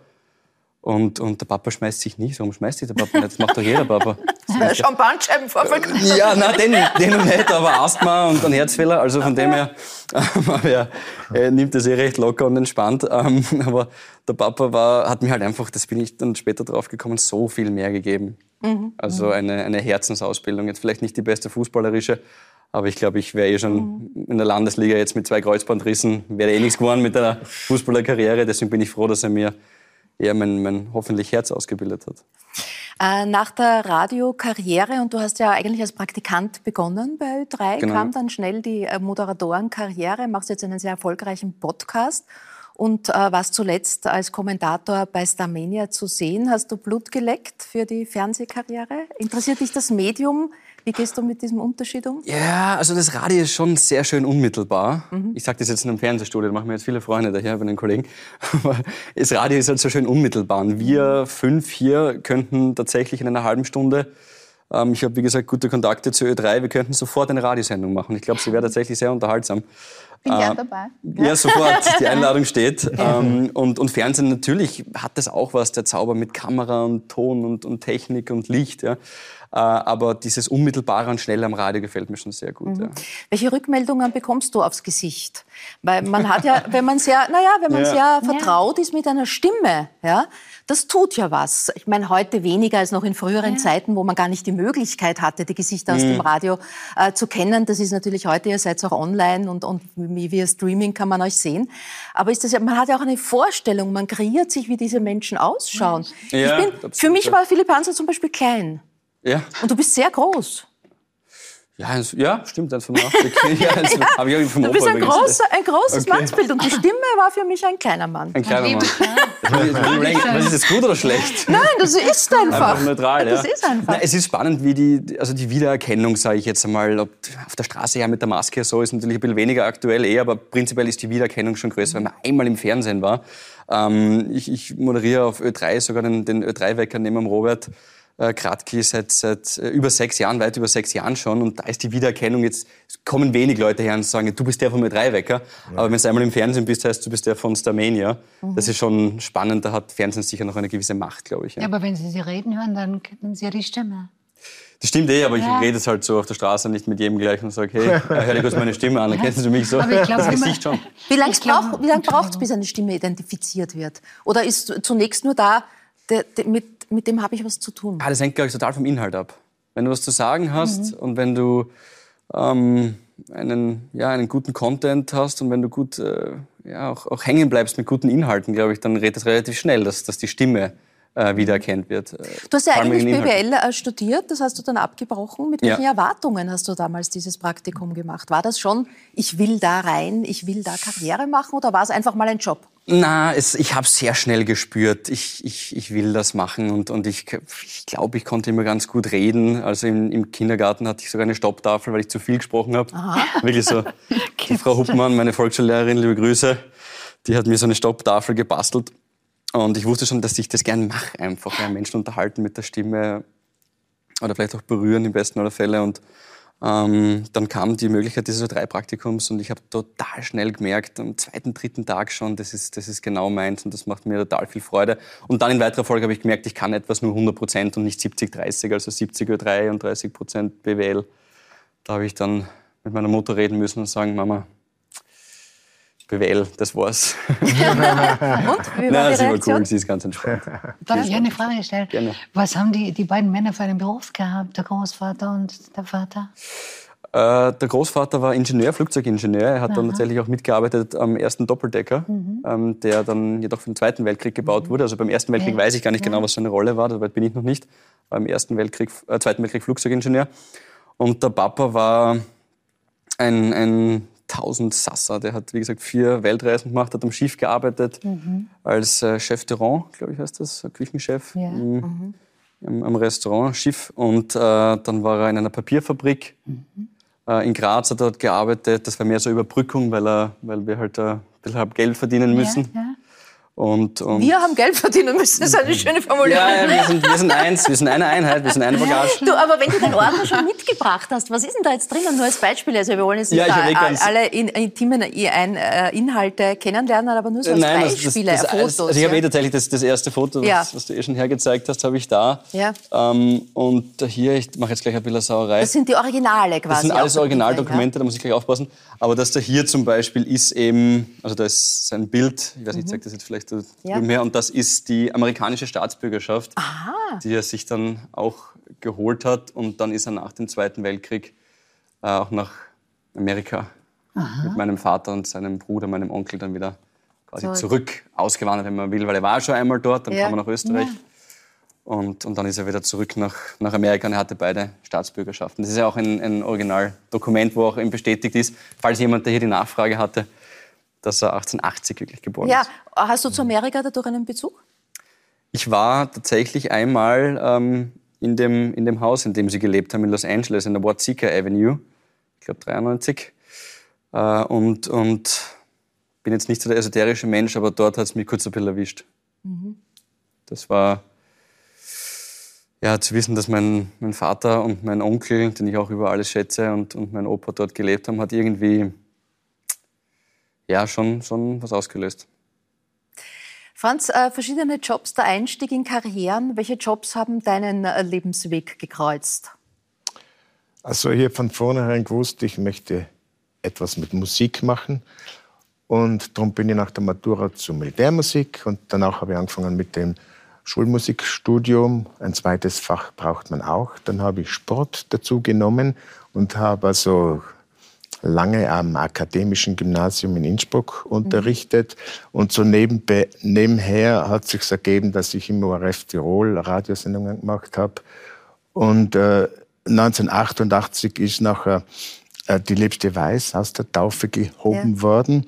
C: und, und der Papa schmeißt sich nicht. Warum schmeißt sich der Papa nicht? Das macht doch jeder Papa. (laughs)
A: Schon (laughs) Bandscheibenvorfall.
C: Ja, nein, den, den nicht, aber Asthma und ein Herzfehler. Also von dem her, (laughs) ähm, er nimmt das eh recht locker und entspannt. Ähm, aber der Papa war, hat mir halt einfach, das bin ich dann später drauf gekommen, so viel mehr gegeben. Mhm. Also eine, eine Herzensausbildung. Jetzt vielleicht nicht die beste fußballerische, aber ich glaube, ich wäre eh schon mhm. in der Landesliga jetzt mit zwei Kreuzbandrissen, wäre eh nichts geworden mit einer Fußballerkarriere. Deswegen bin ich froh, dass er mir eher mein, mein hoffentlich Herz ausgebildet hat.
A: Äh, nach der Radiokarriere, und du hast ja eigentlich als Praktikant begonnen bei Ö3, genau. kam dann schnell die äh, Moderatorenkarriere, machst jetzt einen sehr erfolgreichen Podcast und äh, warst zuletzt als Kommentator bei Starmania zu sehen. Hast du Blut geleckt für die Fernsehkarriere? Interessiert dich das Medium? Wie gehst du mit diesem Unterschied um?
C: Ja, also das Radio ist schon sehr schön unmittelbar. Mhm. Ich sage das jetzt in einem Fernsehstudio, da machen wir jetzt viele Freunde daher bei den Kollegen. (laughs) Aber das Radio ist halt so schön unmittelbar. Und wir fünf hier könnten tatsächlich in einer halben Stunde ähm, ich habe, wie gesagt, gute Kontakte zu Ö3. Wir könnten sofort eine Radiosendung machen. Ich glaube, sie wäre tatsächlich sehr unterhaltsam.
B: Bin äh, gern dabei.
C: Ja, sofort. Die Einladung steht. (laughs) Ähm, und, und Fernsehen natürlich hat das auch was, der Zauber mit Kamera und Ton und, und Technik und Licht. Ja. Äh, aber dieses unmittelbare und schnelle am Radio gefällt mir schon sehr gut. Mhm. Ja.
A: Welche Rückmeldungen bekommst du aufs Gesicht? Weil man hat ja, wenn man sehr, naja, wenn man ja. sehr vertraut ist mit einer Stimme, ja, das tut ja was. Ich meine, heute weniger als noch in früheren ja. Zeiten, wo man gar nicht die Möglichkeit hatte, die Gesichter aus mhm. dem Radio äh, zu kennen. Das ist natürlich heute, ihr seid auch online und, und via Streaming kann man euch sehen. Aber ist das ja, man hat ja auch eine Vorstellung, man kreiert sich, wie diese Menschen ausschauen. Ja, ich bin, für mich war Philipp Hanser zum Beispiel klein.
C: Ja.
A: Und du bist sehr groß.
C: Ja, ja, stimmt, 1,85. (laughs) ja, ja. Hab ich vom
A: du bist ein, großer, ein großes okay. Mannsbild und die Stimme war für mich ein kleiner Mann.
C: Ein kleiner Mann. (laughs) Was ist das gut oder schlecht?
A: Nein, das ist einfach.
C: einfach neutral,
A: ja. Das ist einfach.
C: Na, es ist spannend, wie die, also die Wiedererkennung, sage ich jetzt einmal, ob auf der Straße ja mit der Maske so ist natürlich ein bisschen weniger aktuell eh, aber prinzipiell ist die Wiedererkennung schon größer, weil man einmal im Fernsehen war. Ähm, ich, ich moderiere auf Ö3 sogar den, den Ö3-Wecker neben dem Robert Kratki seit, seit äh, über sechs Jahren, weit über sechs Jahren schon. Und da ist die Wiedererkennung jetzt, kommen wenig Leute her und sagen, du bist der von mir drei Wecker. Ja. Aber wenn du einmal im Fernsehen bist, heißt du bist der von Starmania. Mhm. Das ist schon spannend. Da hat Fernsehen sicher noch eine gewisse Macht, glaube ich.
D: Ja. ja. aber wenn Sie sie reden hören, dann kennen Sie ja die Stimme.
C: Das stimmt eh, aber ja. ich rede es halt so auf der Straße nicht mit jedem gleich und sage, hey, (laughs) hör dir kurz meine Stimme an, dann kennst du mich so.
A: Aber ich glaub, Gesicht schon. Wie lange braucht es, bis eine Stimme identifiziert wird? Oder ist zunächst nur da, der, der, mit mit dem habe ich was zu tun.
C: Ah, das hängt, glaube ich, total vom Inhalt ab. Wenn du was zu sagen hast mhm. und wenn du ähm, einen, ja, einen guten Content hast und wenn du gut äh, ja, auch, auch hängen bleibst mit guten Inhalten, glaube ich, dann redet es relativ schnell, dass, dass die Stimme äh, wiedererkennt wird. Äh,
A: du hast ja eigentlich BWL äh, studiert, das hast du dann abgebrochen. Mit welchen ja. Erwartungen hast du damals dieses Praktikum gemacht? War das schon, ich will da rein, ich will da Karriere machen oder war es einfach mal ein Job?
C: Na, es, ich habe sehr schnell gespürt, ich, ich, ich will das machen und, und ich, ich glaube, ich konnte immer ganz gut reden. Also im, im Kindergarten hatte ich sogar eine Stopptafel, weil ich zu viel gesprochen habe. (laughs) Wirklich so. (laughs) Die Frau Huppmann, meine Volksschullehrerin, liebe Grüße, die hat mir so eine Stopptafel gebastelt. Und ich wusste schon, dass ich das gern mache, einfach ja, Menschen unterhalten mit der Stimme oder vielleicht auch berühren im besten aller Fälle. Und ähm, dann kam die Möglichkeit dieses drei Praktikums und ich habe total schnell gemerkt, am zweiten, dritten Tag schon, das ist, das ist genau meins und das macht mir total viel Freude. Und dann in weiterer Folge habe ich gemerkt, ich kann etwas nur 100 Prozent und nicht 70, 30, also 70 Uhr 3 und 30 Prozent BWL. Da habe ich dann mit meiner Mutter reden müssen und sagen, Mama, BWL, das war's. (laughs) Und? Wie war Nein, sie war cool, sie ist ganz entspannt. (laughs)
D: Darf ich eine Frage stellen? Gerne. Was haben die, die beiden Männer für einen Beruf gehabt, der Großvater und der Vater?
C: Äh, der Großvater war Ingenieur, Flugzeugingenieur. Er hat Aha. dann tatsächlich auch mitgearbeitet am ersten Doppeldecker, mhm. ähm, der dann jedoch für den Zweiten Weltkrieg gebaut mhm. wurde. Also beim Ersten Weltkrieg weiß ich gar nicht ja. genau, was seine Rolle war, soweit bin ich noch nicht. Beim Ersten Weltkrieg, äh, Zweiten Weltkrieg Flugzeugingenieur. Und der Papa war ein, ein 1000 Sasser. Der hat, wie gesagt, vier Weltreisen gemacht, hat am Schiff gearbeitet mhm. als äh, Chef de Rang, glaube ich, heißt das, Küchenchef ja. im, mhm. im, am Restaurant Schiff. Und äh, dann war er in einer Papierfabrik. Mhm. Äh, in Graz hat er dort gearbeitet. Das war mehr so Überbrückung, weil, er, weil wir halt ein bisschen Geld verdienen müssen. Ja, ja.
A: Und, und wir haben Geld verdienen müssen, das ist eine schöne Formulierung.
C: Ja, ja wir, sind, wir sind eins, wir sind eine Einheit, wir sind eine Bagage.
A: Du, aber wenn du den Ordner schon mitgebracht hast, was ist denn da jetzt drinnen? Nur als Beispiel, also wir wollen jetzt nicht ja, alle in, intimen äh, Inhalte kennenlernen, aber nur so als Nein, Beispiele, das, das, das, Fotos.
C: Also ich habe eh tatsächlich das, das erste Foto, was, ja. was, du eh schon hergezeigt hast, habe ich da.
A: Ja.
C: Ähm, und hier, ich mache jetzt gleich ein bisschen Sauerei.
A: Das sind die Originale quasi.
C: Das sind alles Originaldokumente, da muss ich gleich aufpassen. Aber das da hier zum Beispiel ist eben, also da ist sein Bild, ich weiß nicht, ich mhm. zeige das jetzt vielleicht ja. mehr, und das ist die amerikanische Staatsbürgerschaft,
A: Aha.
C: die er sich dann auch geholt hat. Und dann ist er nach dem Zweiten Weltkrieg äh, auch nach Amerika Aha. mit meinem Vater und seinem Bruder, meinem Onkel, dann wieder quasi so. zurück ausgewandert, wenn man will, weil er war schon einmal dort, dann ja. kam er nach Österreich. Ja. Und, und dann ist er wieder zurück nach, nach Amerika und er hatte beide Staatsbürgerschaften. Das ist ja auch ein, ein Originaldokument, wo auch eben bestätigt ist, falls jemand, der hier die Nachfrage hatte, dass er 1880 wirklich geboren
A: ja.
C: ist.
A: Ja, hast du zu Amerika dadurch einen Bezug?
C: Ich war tatsächlich einmal ähm, in, dem, in dem Haus, in dem sie gelebt haben, in Los Angeles, in der Watsika Avenue, ich glaube 93. Äh, und, und bin jetzt nicht so der esoterische Mensch, aber dort hat es mich kurz ein bisschen erwischt. Mhm. Das war ja, zu wissen, dass mein, mein Vater und mein Onkel, den ich auch über alles schätze, und, und mein Opa dort gelebt haben, hat irgendwie ja, schon, schon was ausgelöst.
A: Franz, äh, verschiedene Jobs, der Einstieg in Karrieren. Welche Jobs haben deinen äh, Lebensweg gekreuzt?
E: Also ich habe von vornherein gewusst, ich möchte etwas mit Musik machen. Und darum bin ich nach der Matura zur Militärmusik und danach habe ich angefangen mit dem Schulmusikstudium. Ein zweites Fach braucht man auch. Dann habe ich Sport dazu genommen und habe also lange am Akademischen Gymnasium in Innsbruck unterrichtet. Mhm. Und so nebenbe, nebenher hat sich ergeben, dass ich im ORF Tirol Radiosendungen gemacht habe. Und äh, 1988 ist nachher äh, die Liebste Weiß aus der Taufe gehoben ja. worden.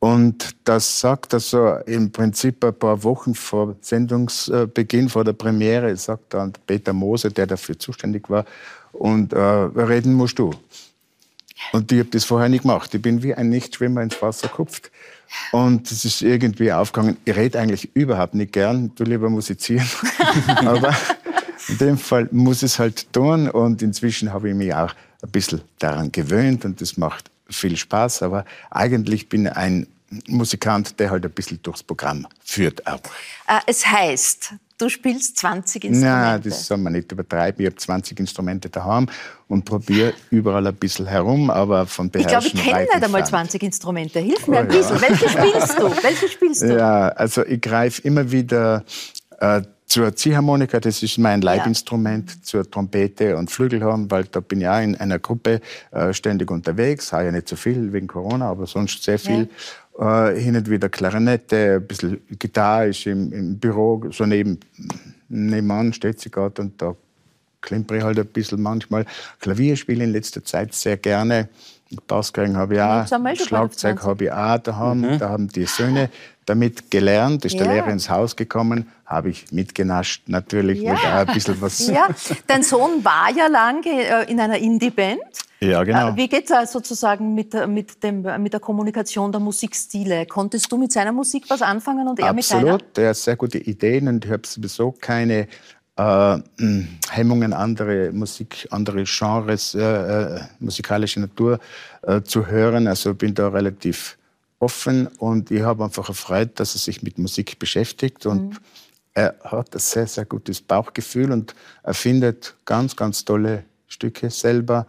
E: Und das sagt also im Prinzip ein paar Wochen vor Sendungsbeginn, vor der Premiere, sagt dann Peter Moser, der dafür zuständig war, und äh, reden musst du. Und ich habe das vorher nicht gemacht. Ich bin wie ein Nichtschwimmer ins Wasser gekupft. Und es ist irgendwie aufgegangen. Ich rede eigentlich überhaupt nicht gern, du lieber musizieren. (laughs) Aber in dem Fall muss es halt tun. Und inzwischen habe ich mich auch ein bisschen daran gewöhnt und das macht viel Spaß. Aber eigentlich bin ich ein Musikant, der halt ein bisschen durchs Programm führt auch.
A: Äh, es heißt, du spielst 20 Instrumente.
E: Nein, das soll man nicht übertreiben. Ich habe 20 Instrumente daheim und probiere überall ein bisschen herum, aber von
A: Beherrschen Ich glaube, ich kenne nicht einmal 20 Instrumente. Hilf mir oh, ein bisschen. Ja. Welche (laughs) spielst du? Welche spielst du?
E: Ja, also ich greife immer wieder äh, zur Ziehharmonika, das ist mein Leibinstrument, ja. zur Trompete und Flügelhorn, weil da bin ich auch in einer Gruppe äh, ständig unterwegs, habe ja nicht so viel wegen Corona, aber sonst sehr viel. Ja. Äh, hin und wieder Klarinette, ein bisschen Gitarre ist im, im Büro, so neben, nebenan steht sie gerade und da klimper ich halt ein bisschen manchmal. Klavier spiele in letzter Zeit sehr gerne. Bassgeige habe ich auch, Schlagzeug habe ich auch daheim. Mhm. Da haben die Söhne damit gelernt, ist ja. der Lehrer ins Haus gekommen, habe ich mitgenascht, natürlich ja. mit ein bisschen was. (laughs)
A: Ja, dein Sohn war ja lange äh, in einer Indie-Band.
E: Ja, genau.
A: Äh, wie geht es sozusagen mit, mit, dem, mit der Kommunikation der Musikstile? Konntest du mit seiner Musik was anfangen und er
E: Absolut.
A: mit deiner?
E: Absolut, er hat sehr gute Ideen und ich habe sowieso keine äh, Hemmungen, andere Musik, andere Genres, äh, äh, musikalische Natur äh, zu hören. Also bin da relativ offen und ich habe einfach erfreut, dass er sich mit Musik beschäftigt und mhm. er hat ein sehr, sehr gutes Bauchgefühl und er findet ganz, ganz tolle Stücke selber.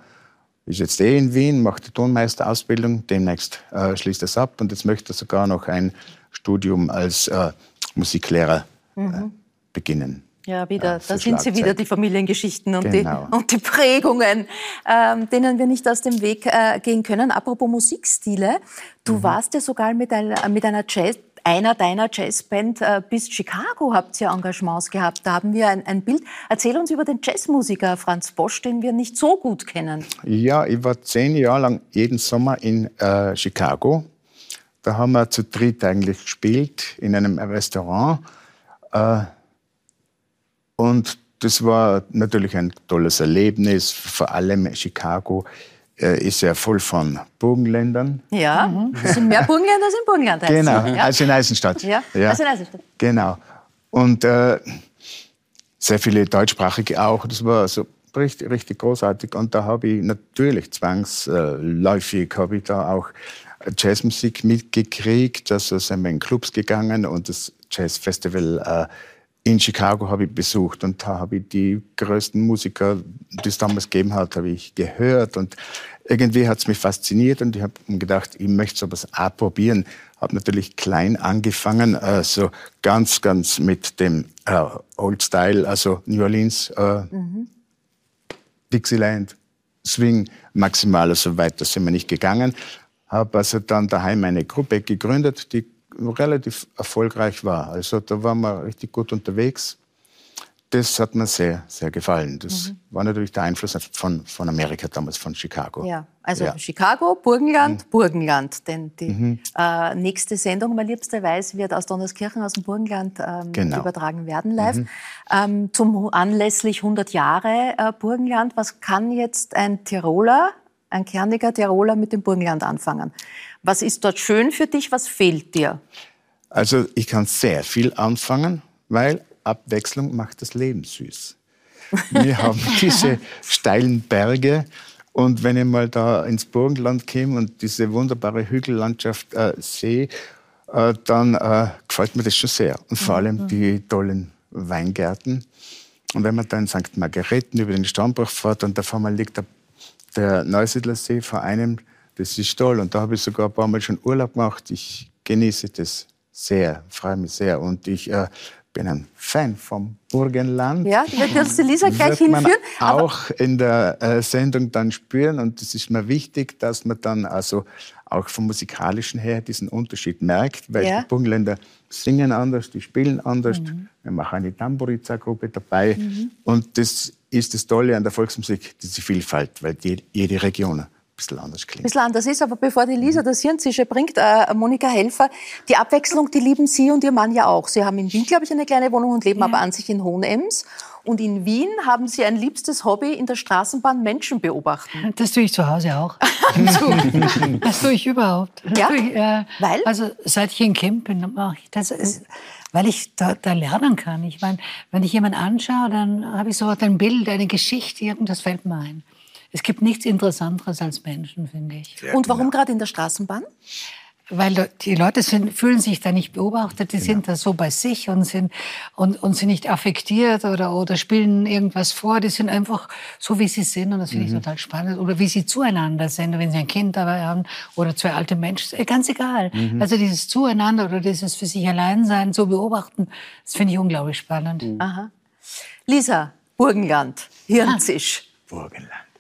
E: Ist jetzt eh in Wien, macht die Tonmeisterausbildung, demnächst äh, schließt es ab und jetzt möchte er sogar noch ein Studium als äh, Musiklehrer mhm. beginnen.
A: Ja, wieder, da sind sie wieder, die Familiengeschichten und, genau. die, (laughs) und die Prägungen, ähm, denen wir nicht aus dem Weg äh, gehen können. Apropos Musikstile, du mhm. warst ja sogar mit einer, mit einer Jazz, einer deiner Jazzband äh, bis Chicago habt ihr Engagements gehabt. Da haben wir ein, ein, Bild. Erzähl uns über den Jazzmusiker Franz Bosch, den wir nicht so gut kennen.
E: Ja, ich war zehn Jahre lang jeden Sommer in äh, Chicago. Da haben wir zu dritt eigentlich gespielt in einem Restaurant. Äh, und das war natürlich ein tolles Erlebnis. Vor allem Chicago äh, ist ja voll von Burgenländern.
A: Ja, mhm. es sind mehr Burgenländer als in Burgenland.
E: Genau, ja. als in Eisenstadt.
A: Ja, ja. als in Eisenstadt.
E: Genau. Und äh, sehr viele Deutschsprachige auch. Das war so richtig, richtig großartig. Und da habe ich natürlich zwangsläufig habe ich da auch Jazzmusik mitgekriegt. Also sind wir in Clubs gegangen und das Jazzfestival äh, in Chicago habe ich besucht und da habe ich die größten Musiker, die es damals gegeben hat, habe ich gehört und irgendwie hat es mich fasziniert und ich habe gedacht, ich möchte sowas auch probieren. Habe natürlich klein angefangen, also ganz, ganz mit dem äh, Old Style, also New Orleans, äh, mhm. Dixieland, Swing, maximal, also weiter sind wir nicht gegangen. Habe also dann daheim eine Gruppe gegründet, die relativ erfolgreich war. Also da waren wir richtig gut unterwegs. Das hat mir sehr, sehr gefallen. Das mhm. war natürlich der Einfluss von, von Amerika damals, von Chicago.
A: Ja, also ja. Chicago, Burgenland, mhm. Burgenland. Denn die mhm. äh, nächste Sendung, mein liebster Weiß, wird aus Donnerskirchen, aus dem Burgenland ähm, genau. übertragen werden live. Mhm. Ähm, zum anlässlich 100 Jahre äh, Burgenland. Was kann jetzt ein Tiroler, ein kerniger Tiroler mit dem Burgenland anfangen? Was ist dort schön für dich? Was fehlt dir?
E: Also ich kann sehr viel anfangen, weil Abwechslung macht das Leben süß. Wir haben (laughs) diese steilen Berge Und wenn ich mal da ins Burgenland komme und diese wunderbare Hügellandschaft äh, sehe, äh, dann äh, gefällt mir das schon sehr. Und vor allem mhm. die tollen Weingärten. Und wenn man dann in St. Margareten über den Stammbruch fährt und da vor mir liegt der, der Neusiedlersee vor einem, das ist toll. Und da habe ich sogar ein paar Mal schon Urlaub gemacht. Ich genieße das sehr, freue mich sehr. Und ich äh, bin ein Fan vom Burgenland.
A: Ja, werde uns die Lisa gleich hinführen.
E: Man auch in der äh, Sendung dann spüren. Und es ist mir wichtig, dass man dann also auch vom musikalischen her diesen Unterschied merkt, weil ja. die Burgenländer singen anders, die spielen anders. Mhm. Wir machen eine Tamburiza-Gruppe dabei. Mhm. Und das ist das Tolle an der Volksmusik, diese Vielfalt, weil die, jede Region bisschen anders klingt. Ein
A: bisschen anders ist, aber bevor die Lisa das Hirnzische bringt, äh, Monika Helfer, die Abwechslung, die lieben Sie und Ihr Mann ja auch. Sie haben in Wien, glaube ich, eine kleine Wohnung und leben ja. aber an sich in Hohenems. Und in Wien haben Sie ein liebstes Hobby, in der Straßenbahn Menschen beobachten.
D: Das tue ich zu Hause auch. (laughs) das tue ich überhaupt.
A: Ja?
D: Ich, äh, Weil? Also seit ich in Camp bin, mache ich das. Ist, weil ich da, da, lernen kann. Ich meine, wenn ich jemanden anschaue, dann habe ich so ein Bild, eine Geschichte, irgendwas fällt mir ein. Es gibt nichts Interessanteres als Menschen, finde ich.
A: Ja, Und warum genau. gerade in der Straßenbahn?
D: Weil die Leute sind, fühlen sich da nicht beobachtet, die genau. sind da so bei sich und sind, und, und sind nicht affektiert oder, oder spielen irgendwas vor. Die sind einfach so, wie sie sind und das finde mhm. ich total spannend. Oder wie sie zueinander sind, wenn sie ein Kind dabei haben oder zwei alte Menschen, ganz egal. Mhm. Also dieses Zueinander oder dieses für sich allein sein, so beobachten, das finde ich unglaublich spannend.
A: Mhm. Aha. Lisa, Burgenland, Hirnzisch.
E: Burgenland.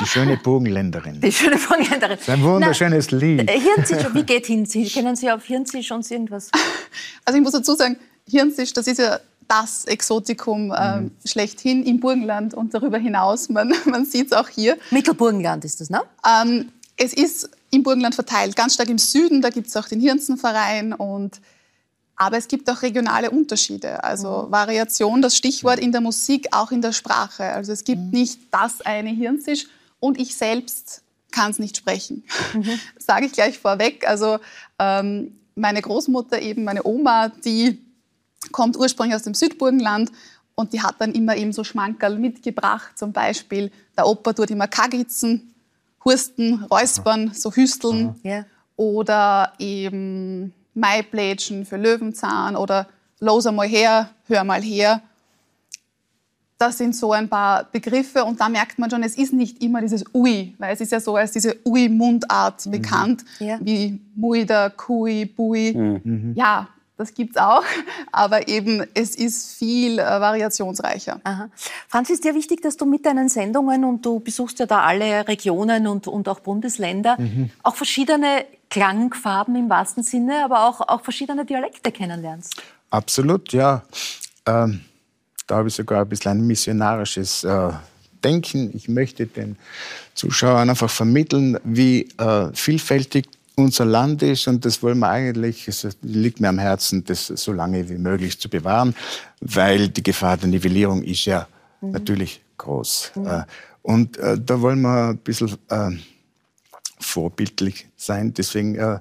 E: Die schöne Bogenländerin.
A: Die schöne Bogenländerin.
E: Das ist ein wunderschönes Na, Lied.
A: Äh, Hirnzisch, wie (laughs) geht Hirnzisch? Kennen Sie auf Hirnzisch uns irgendwas? (laughs)
B: Also ich muss dazu sagen, Hirnzisch, das ist ja das Exotikum äh, mhm. schlechthin im Burgenland und darüber hinaus. Man, (laughs) man sieht es auch hier.
A: Mittelburgenland ist das, ne?
B: Ähm, es ist im Burgenland verteilt, ganz stark im Süden. Da gibt es auch den Hirnzenverein und aber es gibt auch regionale Unterschiede, also mhm. Variation, das Stichwort in der Musik, auch in der Sprache. Also es gibt mhm. nicht das eine Hirnzisch, und ich selbst kann es nicht sprechen. Mhm. (laughs) Sage ich gleich vorweg. Also ähm, meine Großmutter, eben meine Oma, die kommt ursprünglich aus dem Südburgenland und die hat dann immer eben so Schmankerl mitgebracht. Zum Beispiel der Opa tut immer Kagitzen, Hursten, Räuspern, so Hüsteln. Ja. Oder eben Maiplätschen für Löwenzahn oder Los einmal her, hör mal her. Das sind so ein paar Begriffe und da merkt man schon, es ist nicht immer dieses Ui, weil es ist ja so als diese Ui-Mundart mhm. bekannt, ja. wie Muida, Kui, Bui. Mhm. Ja, das gibt es auch, aber eben es ist viel äh, variationsreicher.
A: Aha. Franz, ist dir wichtig, dass du mit deinen Sendungen und du besuchst ja da alle Regionen und, und auch Bundesländer, mhm. auch verschiedene Klangfarben im wahrsten Sinne, aber auch, auch verschiedene Dialekte kennenlernst?
E: Absolut, ja. Ähm da habe ich sogar ein bisschen ein missionarisches äh, Denken. Ich möchte den Zuschauern einfach vermitteln, wie äh, vielfältig unser Land ist und das wollen wir eigentlich, es liegt mir am Herzen, das so lange wie möglich zu bewahren, weil die Gefahr der Nivellierung ist ja mhm. natürlich groß. Mhm. Äh, und äh, da wollen wir ein bisschen äh, vorbildlich sein. Deswegen äh,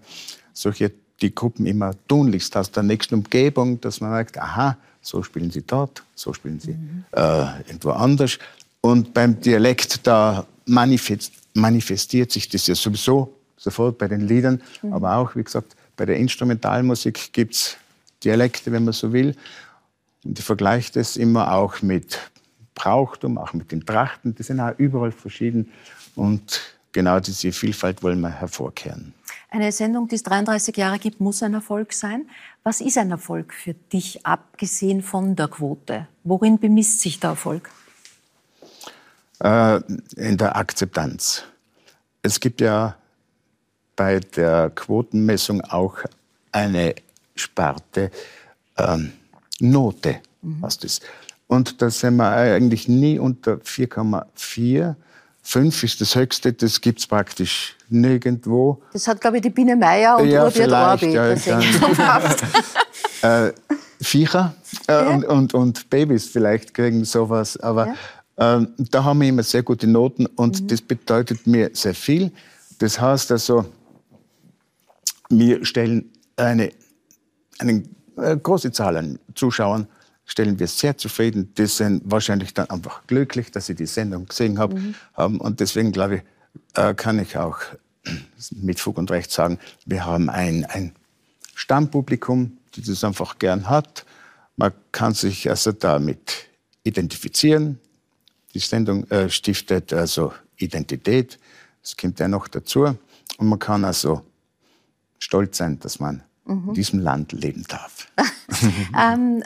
E: solche die Gruppen immer tunlichst aus der nächsten Umgebung, dass man merkt, aha, so spielen sie dort, so spielen sie mhm. äh, irgendwo anders. Und beim Dialekt, da manifest, manifestiert sich das ja sowieso sofort bei den Liedern, mhm. aber auch, wie gesagt, bei der Instrumentalmusik gibt es Dialekte, wenn man so will. Und ich vergleiche das immer auch mit Brauchtum, auch mit den Trachten. Die sind auch überall verschieden. Und genau diese Vielfalt wollen wir hervorkehren.
A: Eine Sendung, die es 33 Jahre gibt, muss ein Erfolg sein. Was ist ein Erfolg für dich, abgesehen von der Quote? Worin bemisst sich der Erfolg?
E: Äh, in der Akzeptanz. Es gibt ja bei der Quotenmessung auch eine Sparte ähm, Note, mhm. was das. Und da sind wir eigentlich nie unter 4,4 Fünf ist das höchste, das gibt es praktisch nirgendwo.
A: Das hat, glaube ich, die Biene Meier und ja, Robert Orbi. Ja, (laughs) (laughs)
E: äh, Viecher äh, ja. und, und, und, Babys vielleicht kriegen sowas. Aber ja. äh, da haben wir immer sehr gute Noten und mhm. das bedeutet mir sehr viel. Das heißt also, wir stellen eine, eine äh, große Zahl an Zuschauern stellen wir sehr zufrieden. Die sind wahrscheinlich dann einfach glücklich, dass sie die Sendung gesehen haben. Mhm. haben. Und deswegen glaube ich, äh, kann ich auch (clears throat) mit Fug und Recht sagen, wir haben ein, ein Stammpublikum, das einfach gern hat. Man kann sich also damit identifizieren. Die Sendung äh, stiftet also Identität. Das kommt ja noch dazu. Und man kann also stolz sein, dass man mhm. in diesem Land leben darf. (laughs) (laughs)
A: ähm,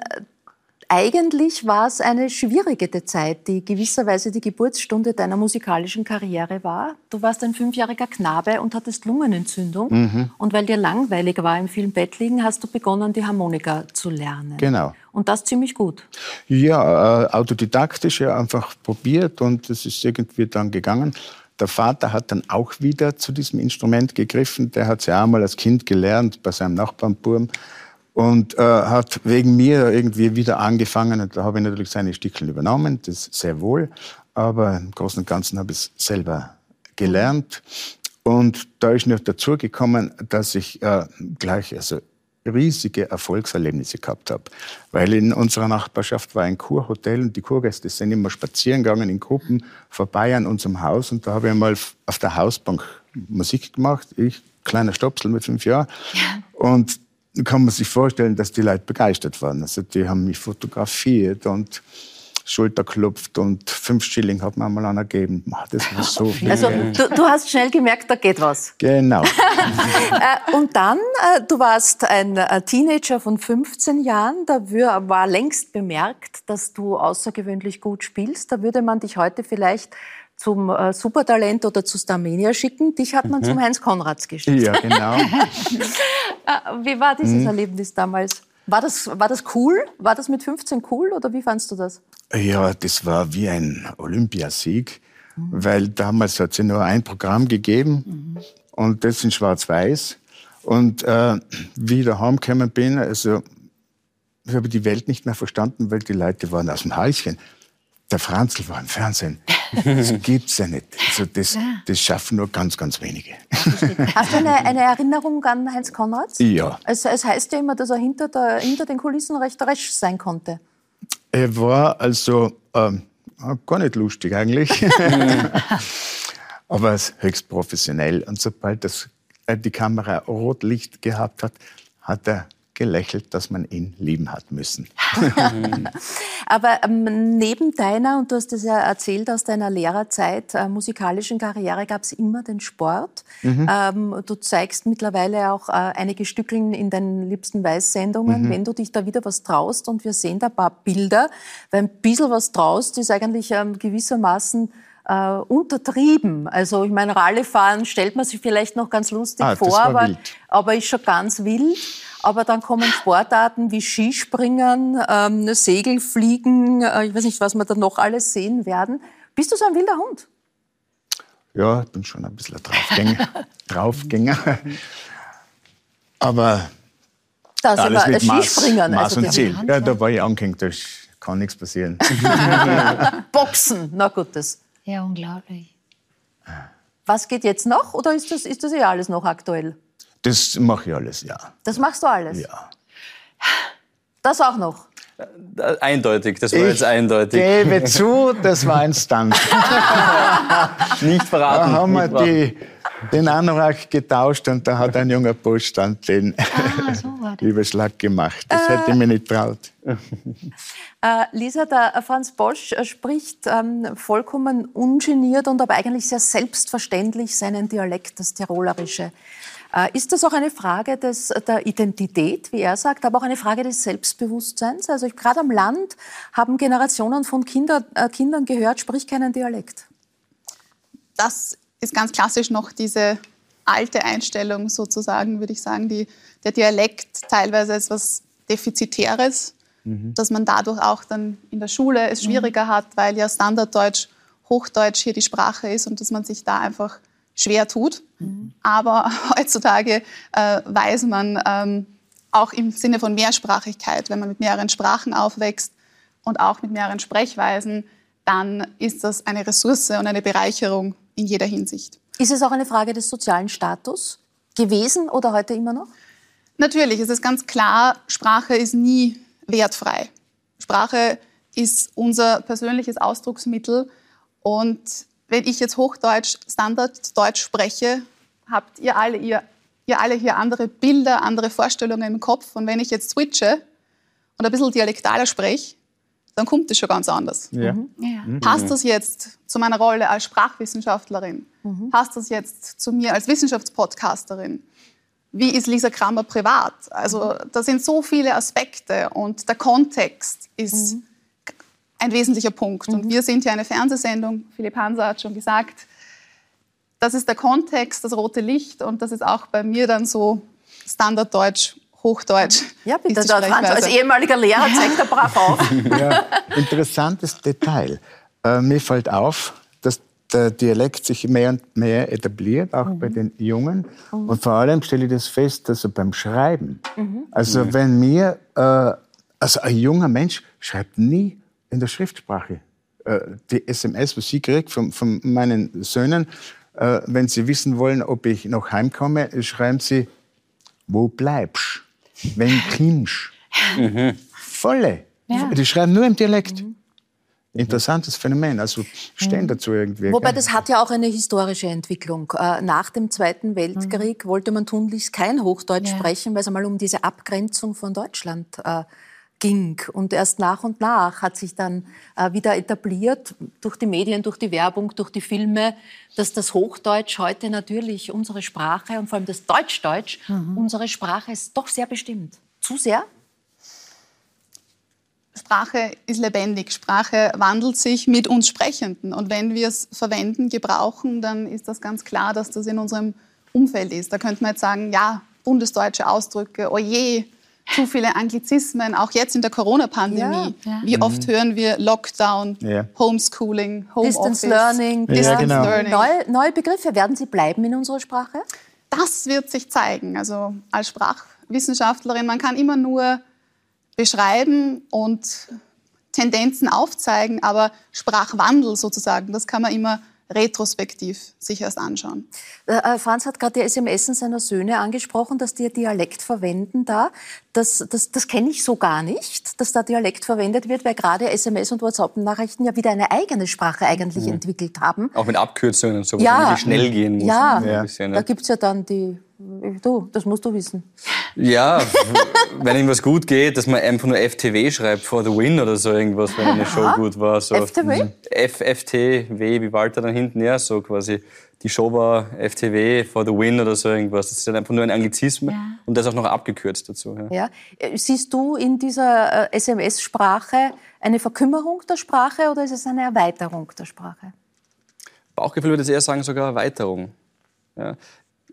A: eigentlich war es eine schwierige Zeit, die gewisserweise die Geburtsstunde deiner musikalischen Karriere war. Du warst ein fünfjähriger Knabe und hattest Lungenentzündung. Mhm. Und weil dir langweilig war im vielen Bett liegen, hast du begonnen, die Harmonika zu lernen.
E: Genau.
A: Und das ziemlich gut.
E: Ja, äh, autodidaktisch ja einfach probiert und es ist irgendwie dann gegangen. Der Vater hat dann auch wieder zu diesem Instrument gegriffen. Der hat es ja einmal als Kind gelernt bei seinem Nachbarnburm und äh, hat wegen mir irgendwie wieder angefangen. Und da habe ich natürlich seine Stickeln übernommen, das sehr wohl. Aber im Großen und Ganzen habe ich es selber gelernt. Und da ist noch dazu gekommen, dass ich äh, gleich also riesige Erfolgserlebnisse gehabt habe. Weil in unserer Nachbarschaft war ein Kurhotel und die Kurgäste sind immer spazieren gegangen in Gruppen vorbei an unserem Haus. Und da habe ich einmal auf der Hausbank Musik gemacht. Ich, kleiner Stopsel mit fünf Jahren. Ja. Und kann man sich vorstellen, dass die Leute begeistert waren. Also die haben mich fotografiert und Schulter klopft und fünf Schilling hat man mal einer gegeben. Das war so viel. (laughs)
A: Also du, du, hast schnell gemerkt, da geht was.
E: Genau. (laughs)
A: Äh, und dann, äh, du warst ein äh, Teenager von 15 Jahren, da war längst bemerkt, dass du außergewöhnlich gut spielst. Da würde man dich heute vielleicht zum äh, Supertalent oder zu Starmania schicken. Dich hat man mhm. zum Heinz Konrads geschickt.
E: Ja, genau. (laughs)
A: Äh, wie war dieses mhm. Erlebnis damals? War das, war das cool? War das mit 15 cool oder wie fandst du das?
E: Ja, das war wie ein Olympiasieg, mhm. weil damals hat es ja nur ein Programm gegeben mhm. und das in Schwarz-Weiß. Und äh, wie ich daheim gekommen bin, also ich habe die Welt nicht mehr verstanden, weil die Leute waren aus dem Häuschen der Franzl war im Fernsehen. Das gibt's ja nicht. Also das, das schaffen nur ganz, ganz wenige.
A: Hast du eine, eine Erinnerung an Heinz Konrad?
E: Ja.
A: Es, es, heißt ja immer, dass er hinter, der, hinter den Kulissen recht resch sein konnte.
E: Er war also ähm, gar nicht lustig eigentlich, (laughs) aber höchst professionell. Und sobald das, äh, die Kamera Rotlicht gehabt hat, hat er gelächelt, dass man ihn lieben hat müssen. (laughs)
A: Aber ähm, neben deiner, und du hast es ja erzählt aus deiner Lehrerzeit, äh, musikalischen Karriere gab es immer den Sport. Mhm. Ähm, du zeigst mittlerweile auch äh, einige Stückeln in deinen liebsten Weiß-Sendungen, mhm. wenn du dich da wieder was traust. Und wir sehen da ein paar Bilder, weil ein bisschen was traust ist eigentlich ähm, gewissermaßen äh, untertrieben. Also ich meine, Rallyfahren stellt man sich vielleicht noch ganz lustig ah, vor, aber, aber ist schon ganz wild. Aber dann kommen Sportarten wie Skispringen, ähm, Segelfliegen, äh, ich weiß nicht, was wir da noch alles sehen werden. Bist du so ein wilder Hund?
E: Ja, ich bin schon ein bisschen ein Draufgänger. (laughs) Draufgänger. Aber
A: das alles mit Skispringen.
E: Maß, also und Ziel. Ja, da war ich angehängt, da kann nichts passieren. (laughs)
A: Boxen, na gutes.
D: Ja, unglaublich.
A: Was geht jetzt noch oder ist das, ist das eh alles noch aktuell?
E: Das mache ich alles, ja.
A: Das machst du alles?
E: Ja.
A: Das auch noch?
C: Äh, eindeutig, das war ich jetzt eindeutig.
E: gebe zu, das war ein Stunt. (laughs)
C: nicht verraten.
E: Da haben wir die, den Anorak getauscht und da hat ein junger Poststand den ah, so (laughs) Überschlag gemacht. Das äh, hätte ich mir nicht traut. (laughs)
A: Äh, Lisa, der Franz Bosch äh, spricht ähm, vollkommen ungeniert und aber eigentlich sehr selbstverständlich seinen Dialekt, das Tirolerische. Äh, ist das auch eine Frage des, der Identität, wie er sagt, aber auch eine Frage des Selbstbewusstseins? Also gerade am Land haben Generationen von Kinder, äh, Kindern gehört, sprich keinen Dialekt.
B: Das ist ganz klassisch noch diese alte Einstellung sozusagen, würde ich sagen, die, der Dialekt teilweise ist was Defizitäres, mhm. dass man dadurch auch dann in der Schule es schwieriger mhm. hat, weil ja Standarddeutsch, Hochdeutsch hier die Sprache ist und dass man sich da einfach schwer tut. Mhm. Aber (laughs) heutzutage äh, weiß man ähm, auch im Sinne von Mehrsprachigkeit, wenn man mit mehreren Sprachen aufwächst und auch mit mehreren Sprechweisen, dann ist das eine Ressource und eine Bereicherung in jeder Hinsicht.
A: Ist es auch eine Frage des sozialen Status gewesen oder heute immer noch?
B: Natürlich, es ist ganz klar, Sprache ist nie wertfrei. Sprache ist unser persönliches Ausdrucksmittel. Und wenn ich jetzt Hochdeutsch, Standarddeutsch spreche, habt ihr alle, ihr, ihr alle hier andere Bilder, andere Vorstellungen im Kopf. Und wenn ich jetzt switche und ein bisschen dialektaler spreche, dann kommt es schon ganz anders.
E: Ja.
B: Mhm. Ja. Passt das jetzt zu meiner Rolle als Sprachwissenschaftlerin? Mhm. Passt das jetzt zu mir als Wissenschaftspodcasterin? Wie ist Lisa Kramer privat? Also da sind so viele Aspekte und der Kontext ist mhm. ein wesentlicher Punkt. Und mhm. wir sind ja eine Fernsehsendung, Philipp Hanser hat schon gesagt, das ist der Kontext, das rote Licht und das ist auch bei mir dann so Standarddeutsch Hochdeutsch.
A: Ja, bitte, der Franz als ehemaliger Lehrer zeigt er brav auf. (laughs)
E: Ja, interessantes Detail. Äh, mir fällt auf, dass der Dialekt sich mehr und mehr etabliert, auch mhm. bei den Jungen. Mhm. Und vor allem stelle ich das fest, also beim Schreiben. Mhm. Also mhm. wenn mir, äh, also ein junger Mensch schreibt nie in der Schriftsprache. Äh, die SMS, was ich kriege von, von meinen Söhnen, äh, wenn sie wissen wollen, ob ich noch heimkomme, schreiben sie, wo bleibst? Wenn kommst. Mhm. Volle. Ja. Die schreiben nur im Dialekt. Mhm. Interessantes Phänomen, also stehen mhm. dazu irgendwie.
A: Wobei das hat ja auch eine historische Entwicklung. Äh, nach dem Zweiten Weltkrieg mhm. wollte man tunlichst kein Hochdeutsch ja. sprechen, weil es einmal um diese Abgrenzung von Deutschland äh, ging. Und erst nach und nach hat sich dann äh, wieder etabliert, durch die Medien, durch die Werbung, durch die Filme, dass das Hochdeutsch heute natürlich unsere Sprache und vor allem das Deutschdeutsch mhm. unsere Sprache ist doch sehr bestimmt. Zu sehr?
B: Sprache ist lebendig. Sprache wandelt sich mit uns Sprechenden. Und wenn wir es verwenden, gebrauchen, dann ist das ganz klar, dass das in unserem Umfeld ist. Da könnte man jetzt sagen, ja, bundesdeutsche Ausdrücke, oje, zu viele Anglizismen, auch jetzt in der Corona-Pandemie. Ja, Wie oft mhm. hören wir Lockdown, ja. Homeschooling,
A: Homeoffice, Distance Learning, Distance genau. Learning. Neue, neue Begriffe, werden sie bleiben in unserer Sprache?
B: Das wird sich zeigen. Also als Sprachwissenschaftlerin, man kann immer nur beschreiben und Tendenzen aufzeigen, aber Sprachwandel sozusagen, das kann man immer retrospektiv sich erst anschauen.
A: Äh, äh, Franz hat gerade die SMS seiner Söhne angesprochen, dass die Dialekt verwenden da. Das, das, das kenne ich so gar nicht, dass da Dialekt verwendet wird, weil gerade SMS und WhatsApp-Nachrichten ja wieder eine eigene Sprache eigentlich mhm. entwickelt haben.
C: Auch mit Abkürzungen und so, ja, die schnell gehen muss.
A: Ja, ja. Bisschen, ne? da gibt es ja dann die Du, das musst du wissen.
C: Ja, wenn irgendwas gut geht, dass man einfach nur FTW schreibt for the win oder so irgendwas, wenn eine Show gut war. So.
A: FTW?
C: FFTW, wie Walter dann hinten, ja, so quasi. Die Show war FTW for the win oder so irgendwas. Das ist dann einfach nur ein Anglizismus ja. und das auch noch abgekürzt dazu.
A: Ja. ja. Siehst du in dieser äh, SMS-Sprache eine Verkümmerung der Sprache oder ist es eine Erweiterung der Sprache?
C: Bauchgefühl würde ich eher sagen, sogar Erweiterung. Ja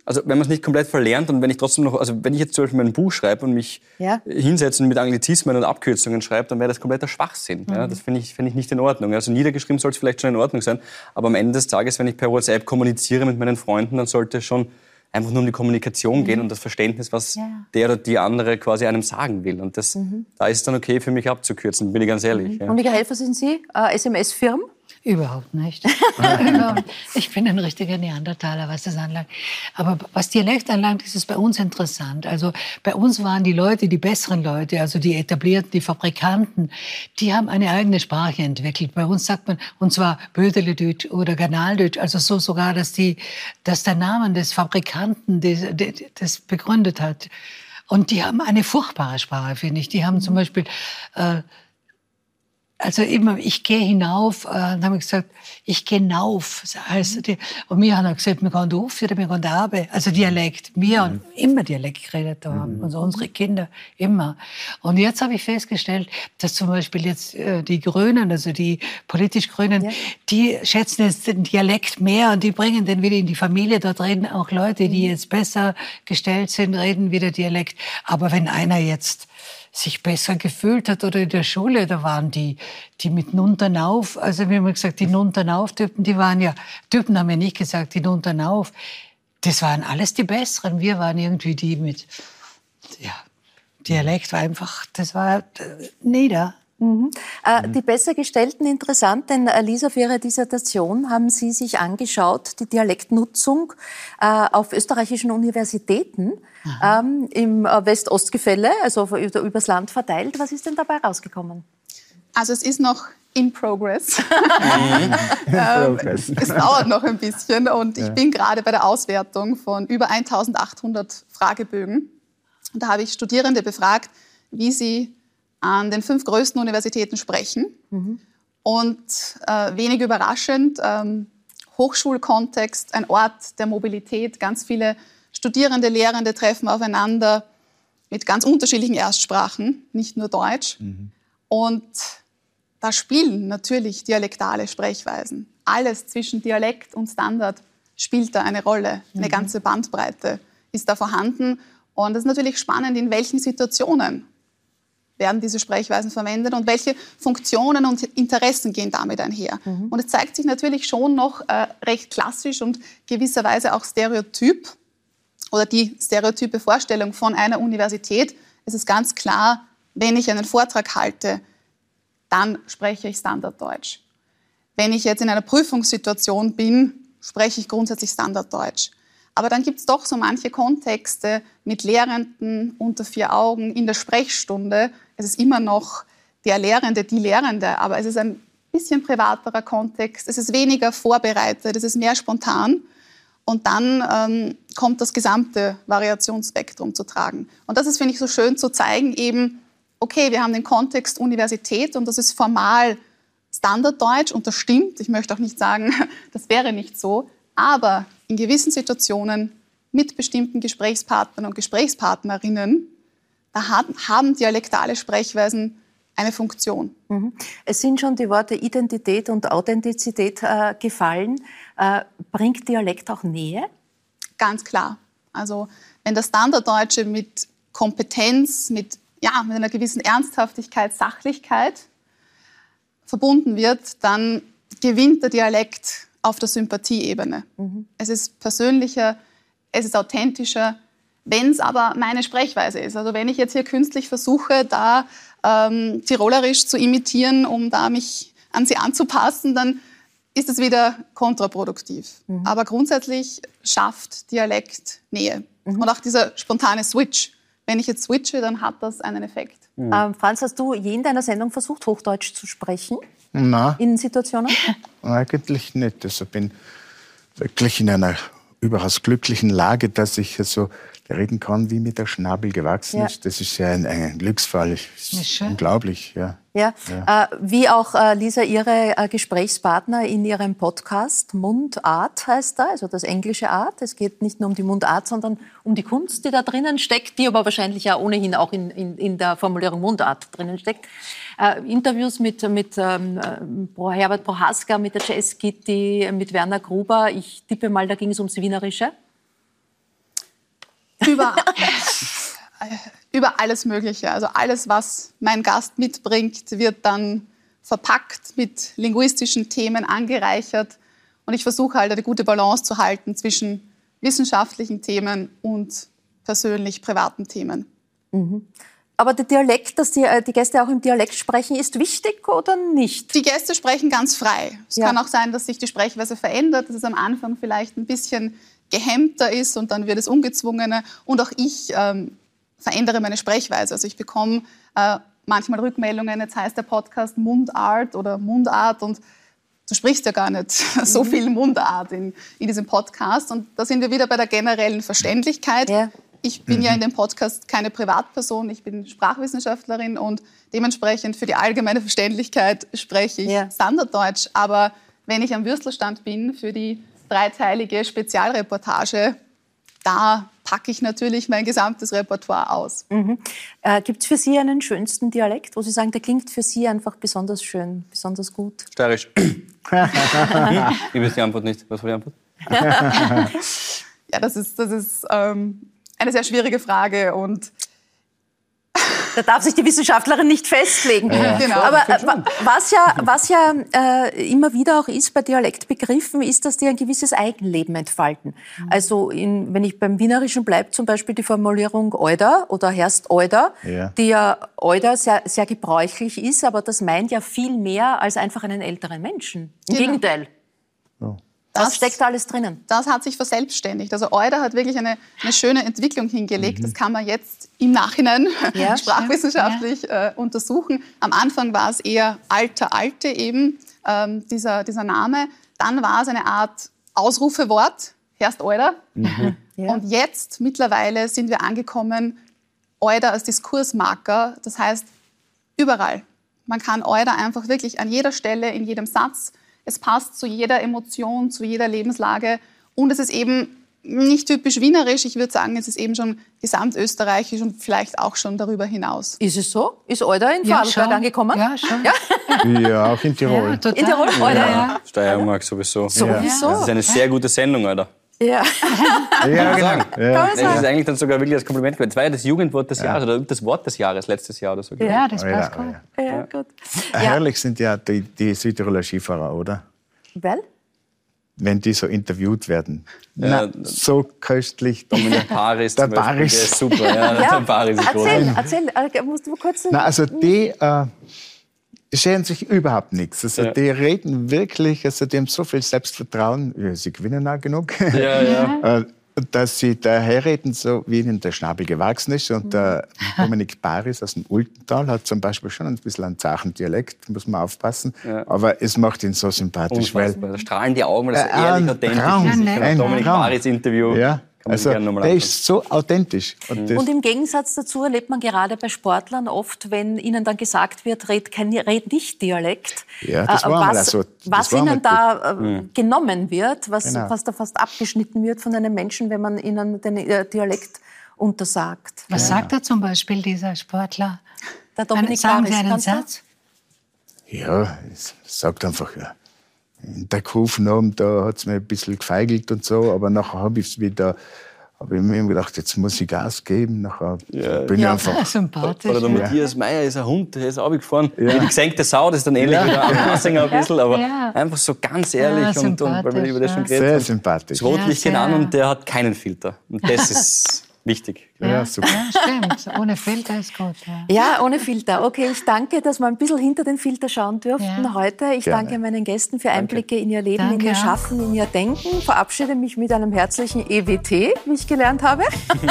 C: also wenn man es nicht komplett verlernt und wenn ich trotzdem noch, also wenn ich jetzt zum Beispiel mein Buch schreibe und mich ja. hinsetzen mit Anglizismen und Abkürzungen schreibe, dann wäre das kompletter Schwachsinn. Mhm. Ja, das finde ich, find ich nicht in Ordnung. Also niedergeschrieben soll es vielleicht schon in Ordnung sein, aber am Ende des Tages, wenn ich per WhatsApp kommuniziere mit meinen Freunden, dann sollte es schon einfach nur um die Kommunikation mhm. gehen und das Verständnis, was ja. der oder die andere quasi einem sagen will. Und das, mhm. da ist es dann okay für mich abzukürzen, bin ich ganz ehrlich. Mhm.
A: Ja. Monika Helfer sind Sie, äh, SMS-Firm?
D: Überhaupt nicht. (laughs) ich bin ein richtiger Neandertaler, was das anlangt. Aber was Dialekt anlangt, ist es bei uns interessant. Also bei uns waren die Leute, die besseren Leute, also die etablierten, die Fabrikanten, die haben eine eigene Sprache entwickelt. Bei uns sagt man, und zwar Bödeledüt oder Ganaldüt, also so sogar, dass, die, dass der Name des Fabrikanten das, das begründet hat. Und die haben eine furchtbare Sprache, finde ich. Die haben zum Beispiel... Äh, also immer, ich gehe hinauf, äh, dann haben wir gesagt, ich gehe hinauf. Also die, und mir haben gesagt, wir gehen auf oder wir gehen runter. Also Dialekt. Wir haben immer Dialekt geredet haben. Mhm. Also unsere Kinder, immer. Und jetzt habe ich festgestellt, dass zum Beispiel jetzt äh, die Grünen, also die politisch Grünen, ja. die schätzen jetzt den Dialekt mehr und die bringen den wieder in die Familie. Dort reden auch Leute, die mhm. jetzt besser gestellt sind, reden wieder Dialekt. Aber wenn einer jetzt sich besser gefühlt hat oder in der Schule, da waren die, die mit Nunternauf, also wir haben gesagt, die Nunternauf-Typen, die waren ja, Typen haben ja nicht gesagt, die Nunternauf, das waren alles die Besseren. Wir waren irgendwie die mit, ja, Dialekt war einfach, das war äh, nieder.
A: Mhm. Äh, die Bessergestellten interessant, denn äh, Lisa, für Ihre Dissertation haben Sie sich angeschaut, die Dialektnutzung äh, auf österreichischen Universitäten ähm, im äh, West-Ost-Gefälle, also über, übers Land verteilt. Was ist denn dabei rausgekommen?
B: Also es ist noch in progress. (laughs) ähm, es dauert noch ein bisschen und ich bin gerade bei der Auswertung von über 1800 Fragebögen. Und da habe ich Studierende befragt, wie sie an den fünf größten Universitäten sprechen. Mhm. Und äh, wenig überraschend, ähm, Hochschulkontext, ein Ort der Mobilität, ganz viele Studierende, Lehrende treffen aufeinander mit ganz unterschiedlichen Erstsprachen, nicht nur Deutsch. Mhm. Und da spielen natürlich dialektale Sprechweisen. Alles zwischen Dialekt und Standard spielt da eine Rolle. Eine mhm. ganze Bandbreite ist da vorhanden. Und es ist natürlich spannend, in welchen Situationen werden diese Sprechweisen verwendet und welche Funktionen und Interessen gehen damit einher. Mhm. Und es zeigt sich natürlich schon noch äh, recht klassisch und gewisserweise auch stereotyp oder die stereotype Vorstellung von einer Universität. Es ist ganz klar, wenn ich einen Vortrag halte, dann spreche ich Standarddeutsch. Wenn ich jetzt in einer Prüfungssituation bin, spreche ich grundsätzlich Standarddeutsch. Aber dann gibt es doch so manche Kontexte mit Lehrenden unter vier Augen in der Sprechstunde. Es ist immer noch der Lehrende, die Lehrende, aber es ist ein bisschen privaterer Kontext. Es ist weniger vorbereitet, es ist mehr spontan. Und dann ähm, kommt das gesamte Variationsspektrum zu tragen. Und das ist, finde ich, so schön zu zeigen, eben, okay, wir haben den Kontext Universität und das ist formal Standarddeutsch und das stimmt. Ich möchte auch nicht sagen, (laughs) das wäre nicht so. Aber in gewissen Situationen mit bestimmten Gesprächspartnern und Gesprächspartnerinnen, da haben dialektale Sprechweisen eine Funktion.
A: Mhm. Es sind schon die Worte Identität und Authentizität äh, gefallen. Äh, bringt Dialekt auch Nähe?
B: Ganz klar. Also wenn das Standarddeutsche mit Kompetenz, mit, ja, mit einer gewissen Ernsthaftigkeit, Sachlichkeit verbunden wird, dann gewinnt der Dialekt auf der Sympathieebene. Mhm. Es ist persönlicher, es ist authentischer, wenn es aber meine Sprechweise ist. Also wenn ich jetzt hier künstlich versuche, da ähm, tirolerisch zu imitieren, um da mich an sie anzupassen, dann ist es wieder kontraproduktiv. Mhm. Aber grundsätzlich schafft Dialekt Nähe. Mhm. Und auch dieser spontane Switch. Wenn ich jetzt switche, dann hat das einen Effekt.
A: Mhm. Ähm, Franz, hast du je in deiner Sendung versucht, Hochdeutsch zu sprechen?
E: Nein.
A: In Situationen? (laughs)
E: Eigentlich nicht. Also bin wirklich in einer überaus glücklichen Lage, dass ich so reden kann, wie mir der Schnabel gewachsen ja. ist. Das ist ja ein, ein Glücksfall. Das ist unglaublich, ja.
A: Ja, ja. Äh, wie auch äh, Lisa, Ihre äh, Gesprächspartner in Ihrem Podcast Mundart heißt da, also das englische Art. Es geht nicht nur um die Mundart, sondern um die Kunst, die da drinnen steckt, die aber wahrscheinlich ja ohnehin auch in, in, in der Formulierung Mundart drinnen steckt. Äh, Interviews mit, mit ähm, äh, Herbert Prohaska, mit der Jess Gitti, mit Werner Gruber. Ich tippe mal, da ging es ums Wienerische.
B: Über, (laughs) über alles Mögliche. Also alles, was mein Gast mitbringt, wird dann verpackt mit linguistischen Themen angereichert. Und ich versuche halt eine gute Balance zu halten zwischen wissenschaftlichen Themen und persönlich privaten Themen.
A: Mhm. Aber der Dialekt, dass die, äh, die, Gäste auch im Dialekt sprechen, ist wichtig oder nicht?
B: Die Gäste sprechen ganz frei. Es ja. kann auch sein, dass sich die Sprechweise verändert, dass es am Anfang vielleicht ein bisschen gehemmter ist und dann wird es ungezwungener. Und auch ich ähm, verändere meine Sprechweise. Also ich bekomme äh, manchmal Rückmeldungen, jetzt heißt der Podcast Mundart oder Mundart und du sprichst ja gar nicht (laughs) so mhm. viel Mundart in, in diesem Podcast. Und da sind wir wieder bei der generellen Verständlichkeit. Ja. Ich bin mhm. ja in dem Podcast keine Privatperson, ich bin Sprachwissenschaftlerin und dementsprechend für die allgemeine Verständlichkeit spreche ich ja. Standarddeutsch. Aber wenn ich am Würstelstand bin für die dreiteilige Spezialreportage, da packe ich natürlich mein gesamtes Repertoire aus.
A: Mhm. Äh, Gibt es für Sie einen schönsten Dialekt, wo Sie sagen, der klingt für Sie einfach besonders schön, besonders gut?
C: Steirisch. (laughs) ich weiß die Antwort nicht. Was war die Antwort? (laughs)
B: ja, das ist, das ist ähm, eine sehr schwierige Frage und
A: da darf sich die Wissenschaftlerin nicht festlegen. Ja, genau. Aber was ja, was ja äh, immer wieder auch ist bei Dialektbegriffen, ist, dass die ein gewisses Eigenleben entfalten. Mhm. Also in, wenn ich beim Wienerischen bleibe, zum Beispiel die Formulierung Euder oder Herst Euder, ja. die ja Euder sehr, sehr gebräuchlich ist, aber das meint ja viel mehr als einfach einen älteren Menschen. Im genau. Gegenteil.
B: Ja.
A: Was steckt alles drinnen?
B: Das hat sich verselbstständigt. Also Euder hat wirklich eine, eine schöne Entwicklung hingelegt. Mhm. Das kann man jetzt im Nachhinein ja, (laughs) sprachwissenschaftlich ja. äh, untersuchen. Am Anfang war es eher alter Alte eben, ähm, dieser, dieser Name. Dann war es eine Art Ausrufewort, Herst Euder. Mhm. Ja. (laughs) Und jetzt mittlerweile sind wir angekommen, Euder als Diskursmarker. Das heißt, überall. Man kann Euder einfach wirklich an jeder Stelle, in jedem Satz es passt zu jeder Emotion, zu jeder Lebenslage. Und es ist eben nicht typisch wienerisch. Ich würde sagen, es ist eben schon gesamtösterreichisch und vielleicht auch schon darüber hinaus.
A: Ist es so? Ist Euder in ja, Vorarlberg angekommen?
D: Ja, schon.
E: Ja, ja auch in Tirol.
A: Ja, in Tirol, Euder, ja. ja.
C: Steiermark sowieso.
A: Sowieso.
C: Das ist eine sehr gute Sendung, Alter.
A: Ja.
E: ja, genau. Ja.
C: Das ist eigentlich dann sogar wirklich als Kompliment gewesen. Das war ja das Jugendwort des Jahres oder das Wort des Jahres letztes Jahr oder so.
D: Ja, das passt
E: oh,
D: gut.
A: Ja, ja. gut.
E: Herrlich sind ja die, die Südtiroler Skifahrer, oder?
A: Weil?
E: Wenn die so interviewt werden. Ja, Na, so köstlich.
C: Dominik Paris
E: der Paris.
C: Der ist super. Ja, (laughs)
A: ja. Der Paris ist erzähl, erzähl, erzähl, musst du kurz...
E: Na, also die... Äh, scheren sich überhaupt nichts. Also ja. die reden wirklich, also die haben so viel Selbstvertrauen, ja, sie gewinnen auch genug,
C: ja, ja. (laughs)
E: Äh, dass sie daherreden, so wie ihnen der Schnabel gewachsen ist. Und der Dominik Paris aus dem Ultental hat zum Beispiel schon ein bisschen einen zachen Dialekt, muss man aufpassen. Aber es macht ihn so sympathisch.
C: Unfassbar. Weil, strahlende Augen, weil er äh, ehrlich, authentisch ist. Ein Dominik Paris-Interview.
E: Ja. Also, der ist so authentisch.
A: Und, und, im Gegensatz dazu erlebt man gerade bei Sportlern oft, wenn ihnen dann gesagt wird, red, kein, red nicht Dialekt,
E: ja, das äh, war was, so,
A: was ihnen da äh, mhm. genommen wird, was, genau. was da fast abgeschnitten wird von einem Menschen, wenn man ihnen den äh, Dialekt untersagt.
D: Was ja. sagt er zum Beispiel, dieser Sportler?
A: Der Dominik
D: Sagen Sie einen Satz?
E: Ja, es sagt einfach, ja der haben, da hat es mir ein bisschen gefeigelt und so, aber nachher habe ich es wieder habe ich mir gedacht, jetzt muss ich Gas geben. Nachher
D: ja, bin ja, ich einfach. (laughs) Sympathisch.
C: Oder der ja. Matthias Meyer ist ein Hund, der ist runtergefahren. Ja. Die gesenkte Sau, das ist dann ähnlich ja. wie der Ansinger ein bisschen, aber ja. einfach so ganz ehrlich und, und weil wir über das schon geredet
E: Sehr sympathisch.
C: Das Rotlichtchen an und der hat keinen Filter. Und das ist (laughs) wichtig.
D: Ja, super. Ja, stimmt. Ohne Filter ist gut.
A: Ja. ja. ohne Filter. Okay, ich danke, dass wir ein bisschen hinter den Filter schauen durften ja. heute. Ich Gerne. danke meinen Gästen für Einblicke danke. in ihr Leben, danke. in ihr Schaffen, in ihr Denken. Verabschiede mich mit einem herzlichen EWT, wie ich gelernt habe. (laughs)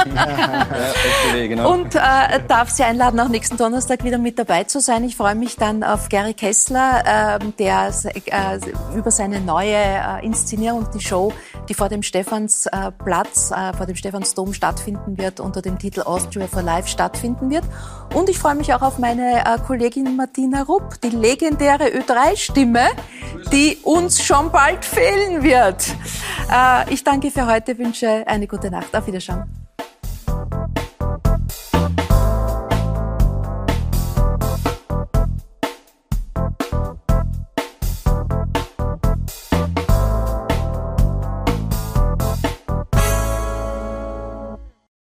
C: ja, genau.
A: Und äh, darf Sie einladen, auch nächsten Donnerstag wieder mit dabei zu sein. Ich freue mich dann auf Gary Kessler, äh, der äh, über seine neue äh, Inszenierung, die Show, die vor dem Stephansplatz, äh, vor dem Stephansdom stattfinden wird, unter dem Titel Austria for Life stattfinden wird. Und ich freue mich auch auf meine äh, Kollegin Martina Rupp, die legendäre Ö3-Stimme, die uns schon bald fehlen wird. Äh, ich danke für heute, wünsche eine gute Nacht. Auf Wiedersehen.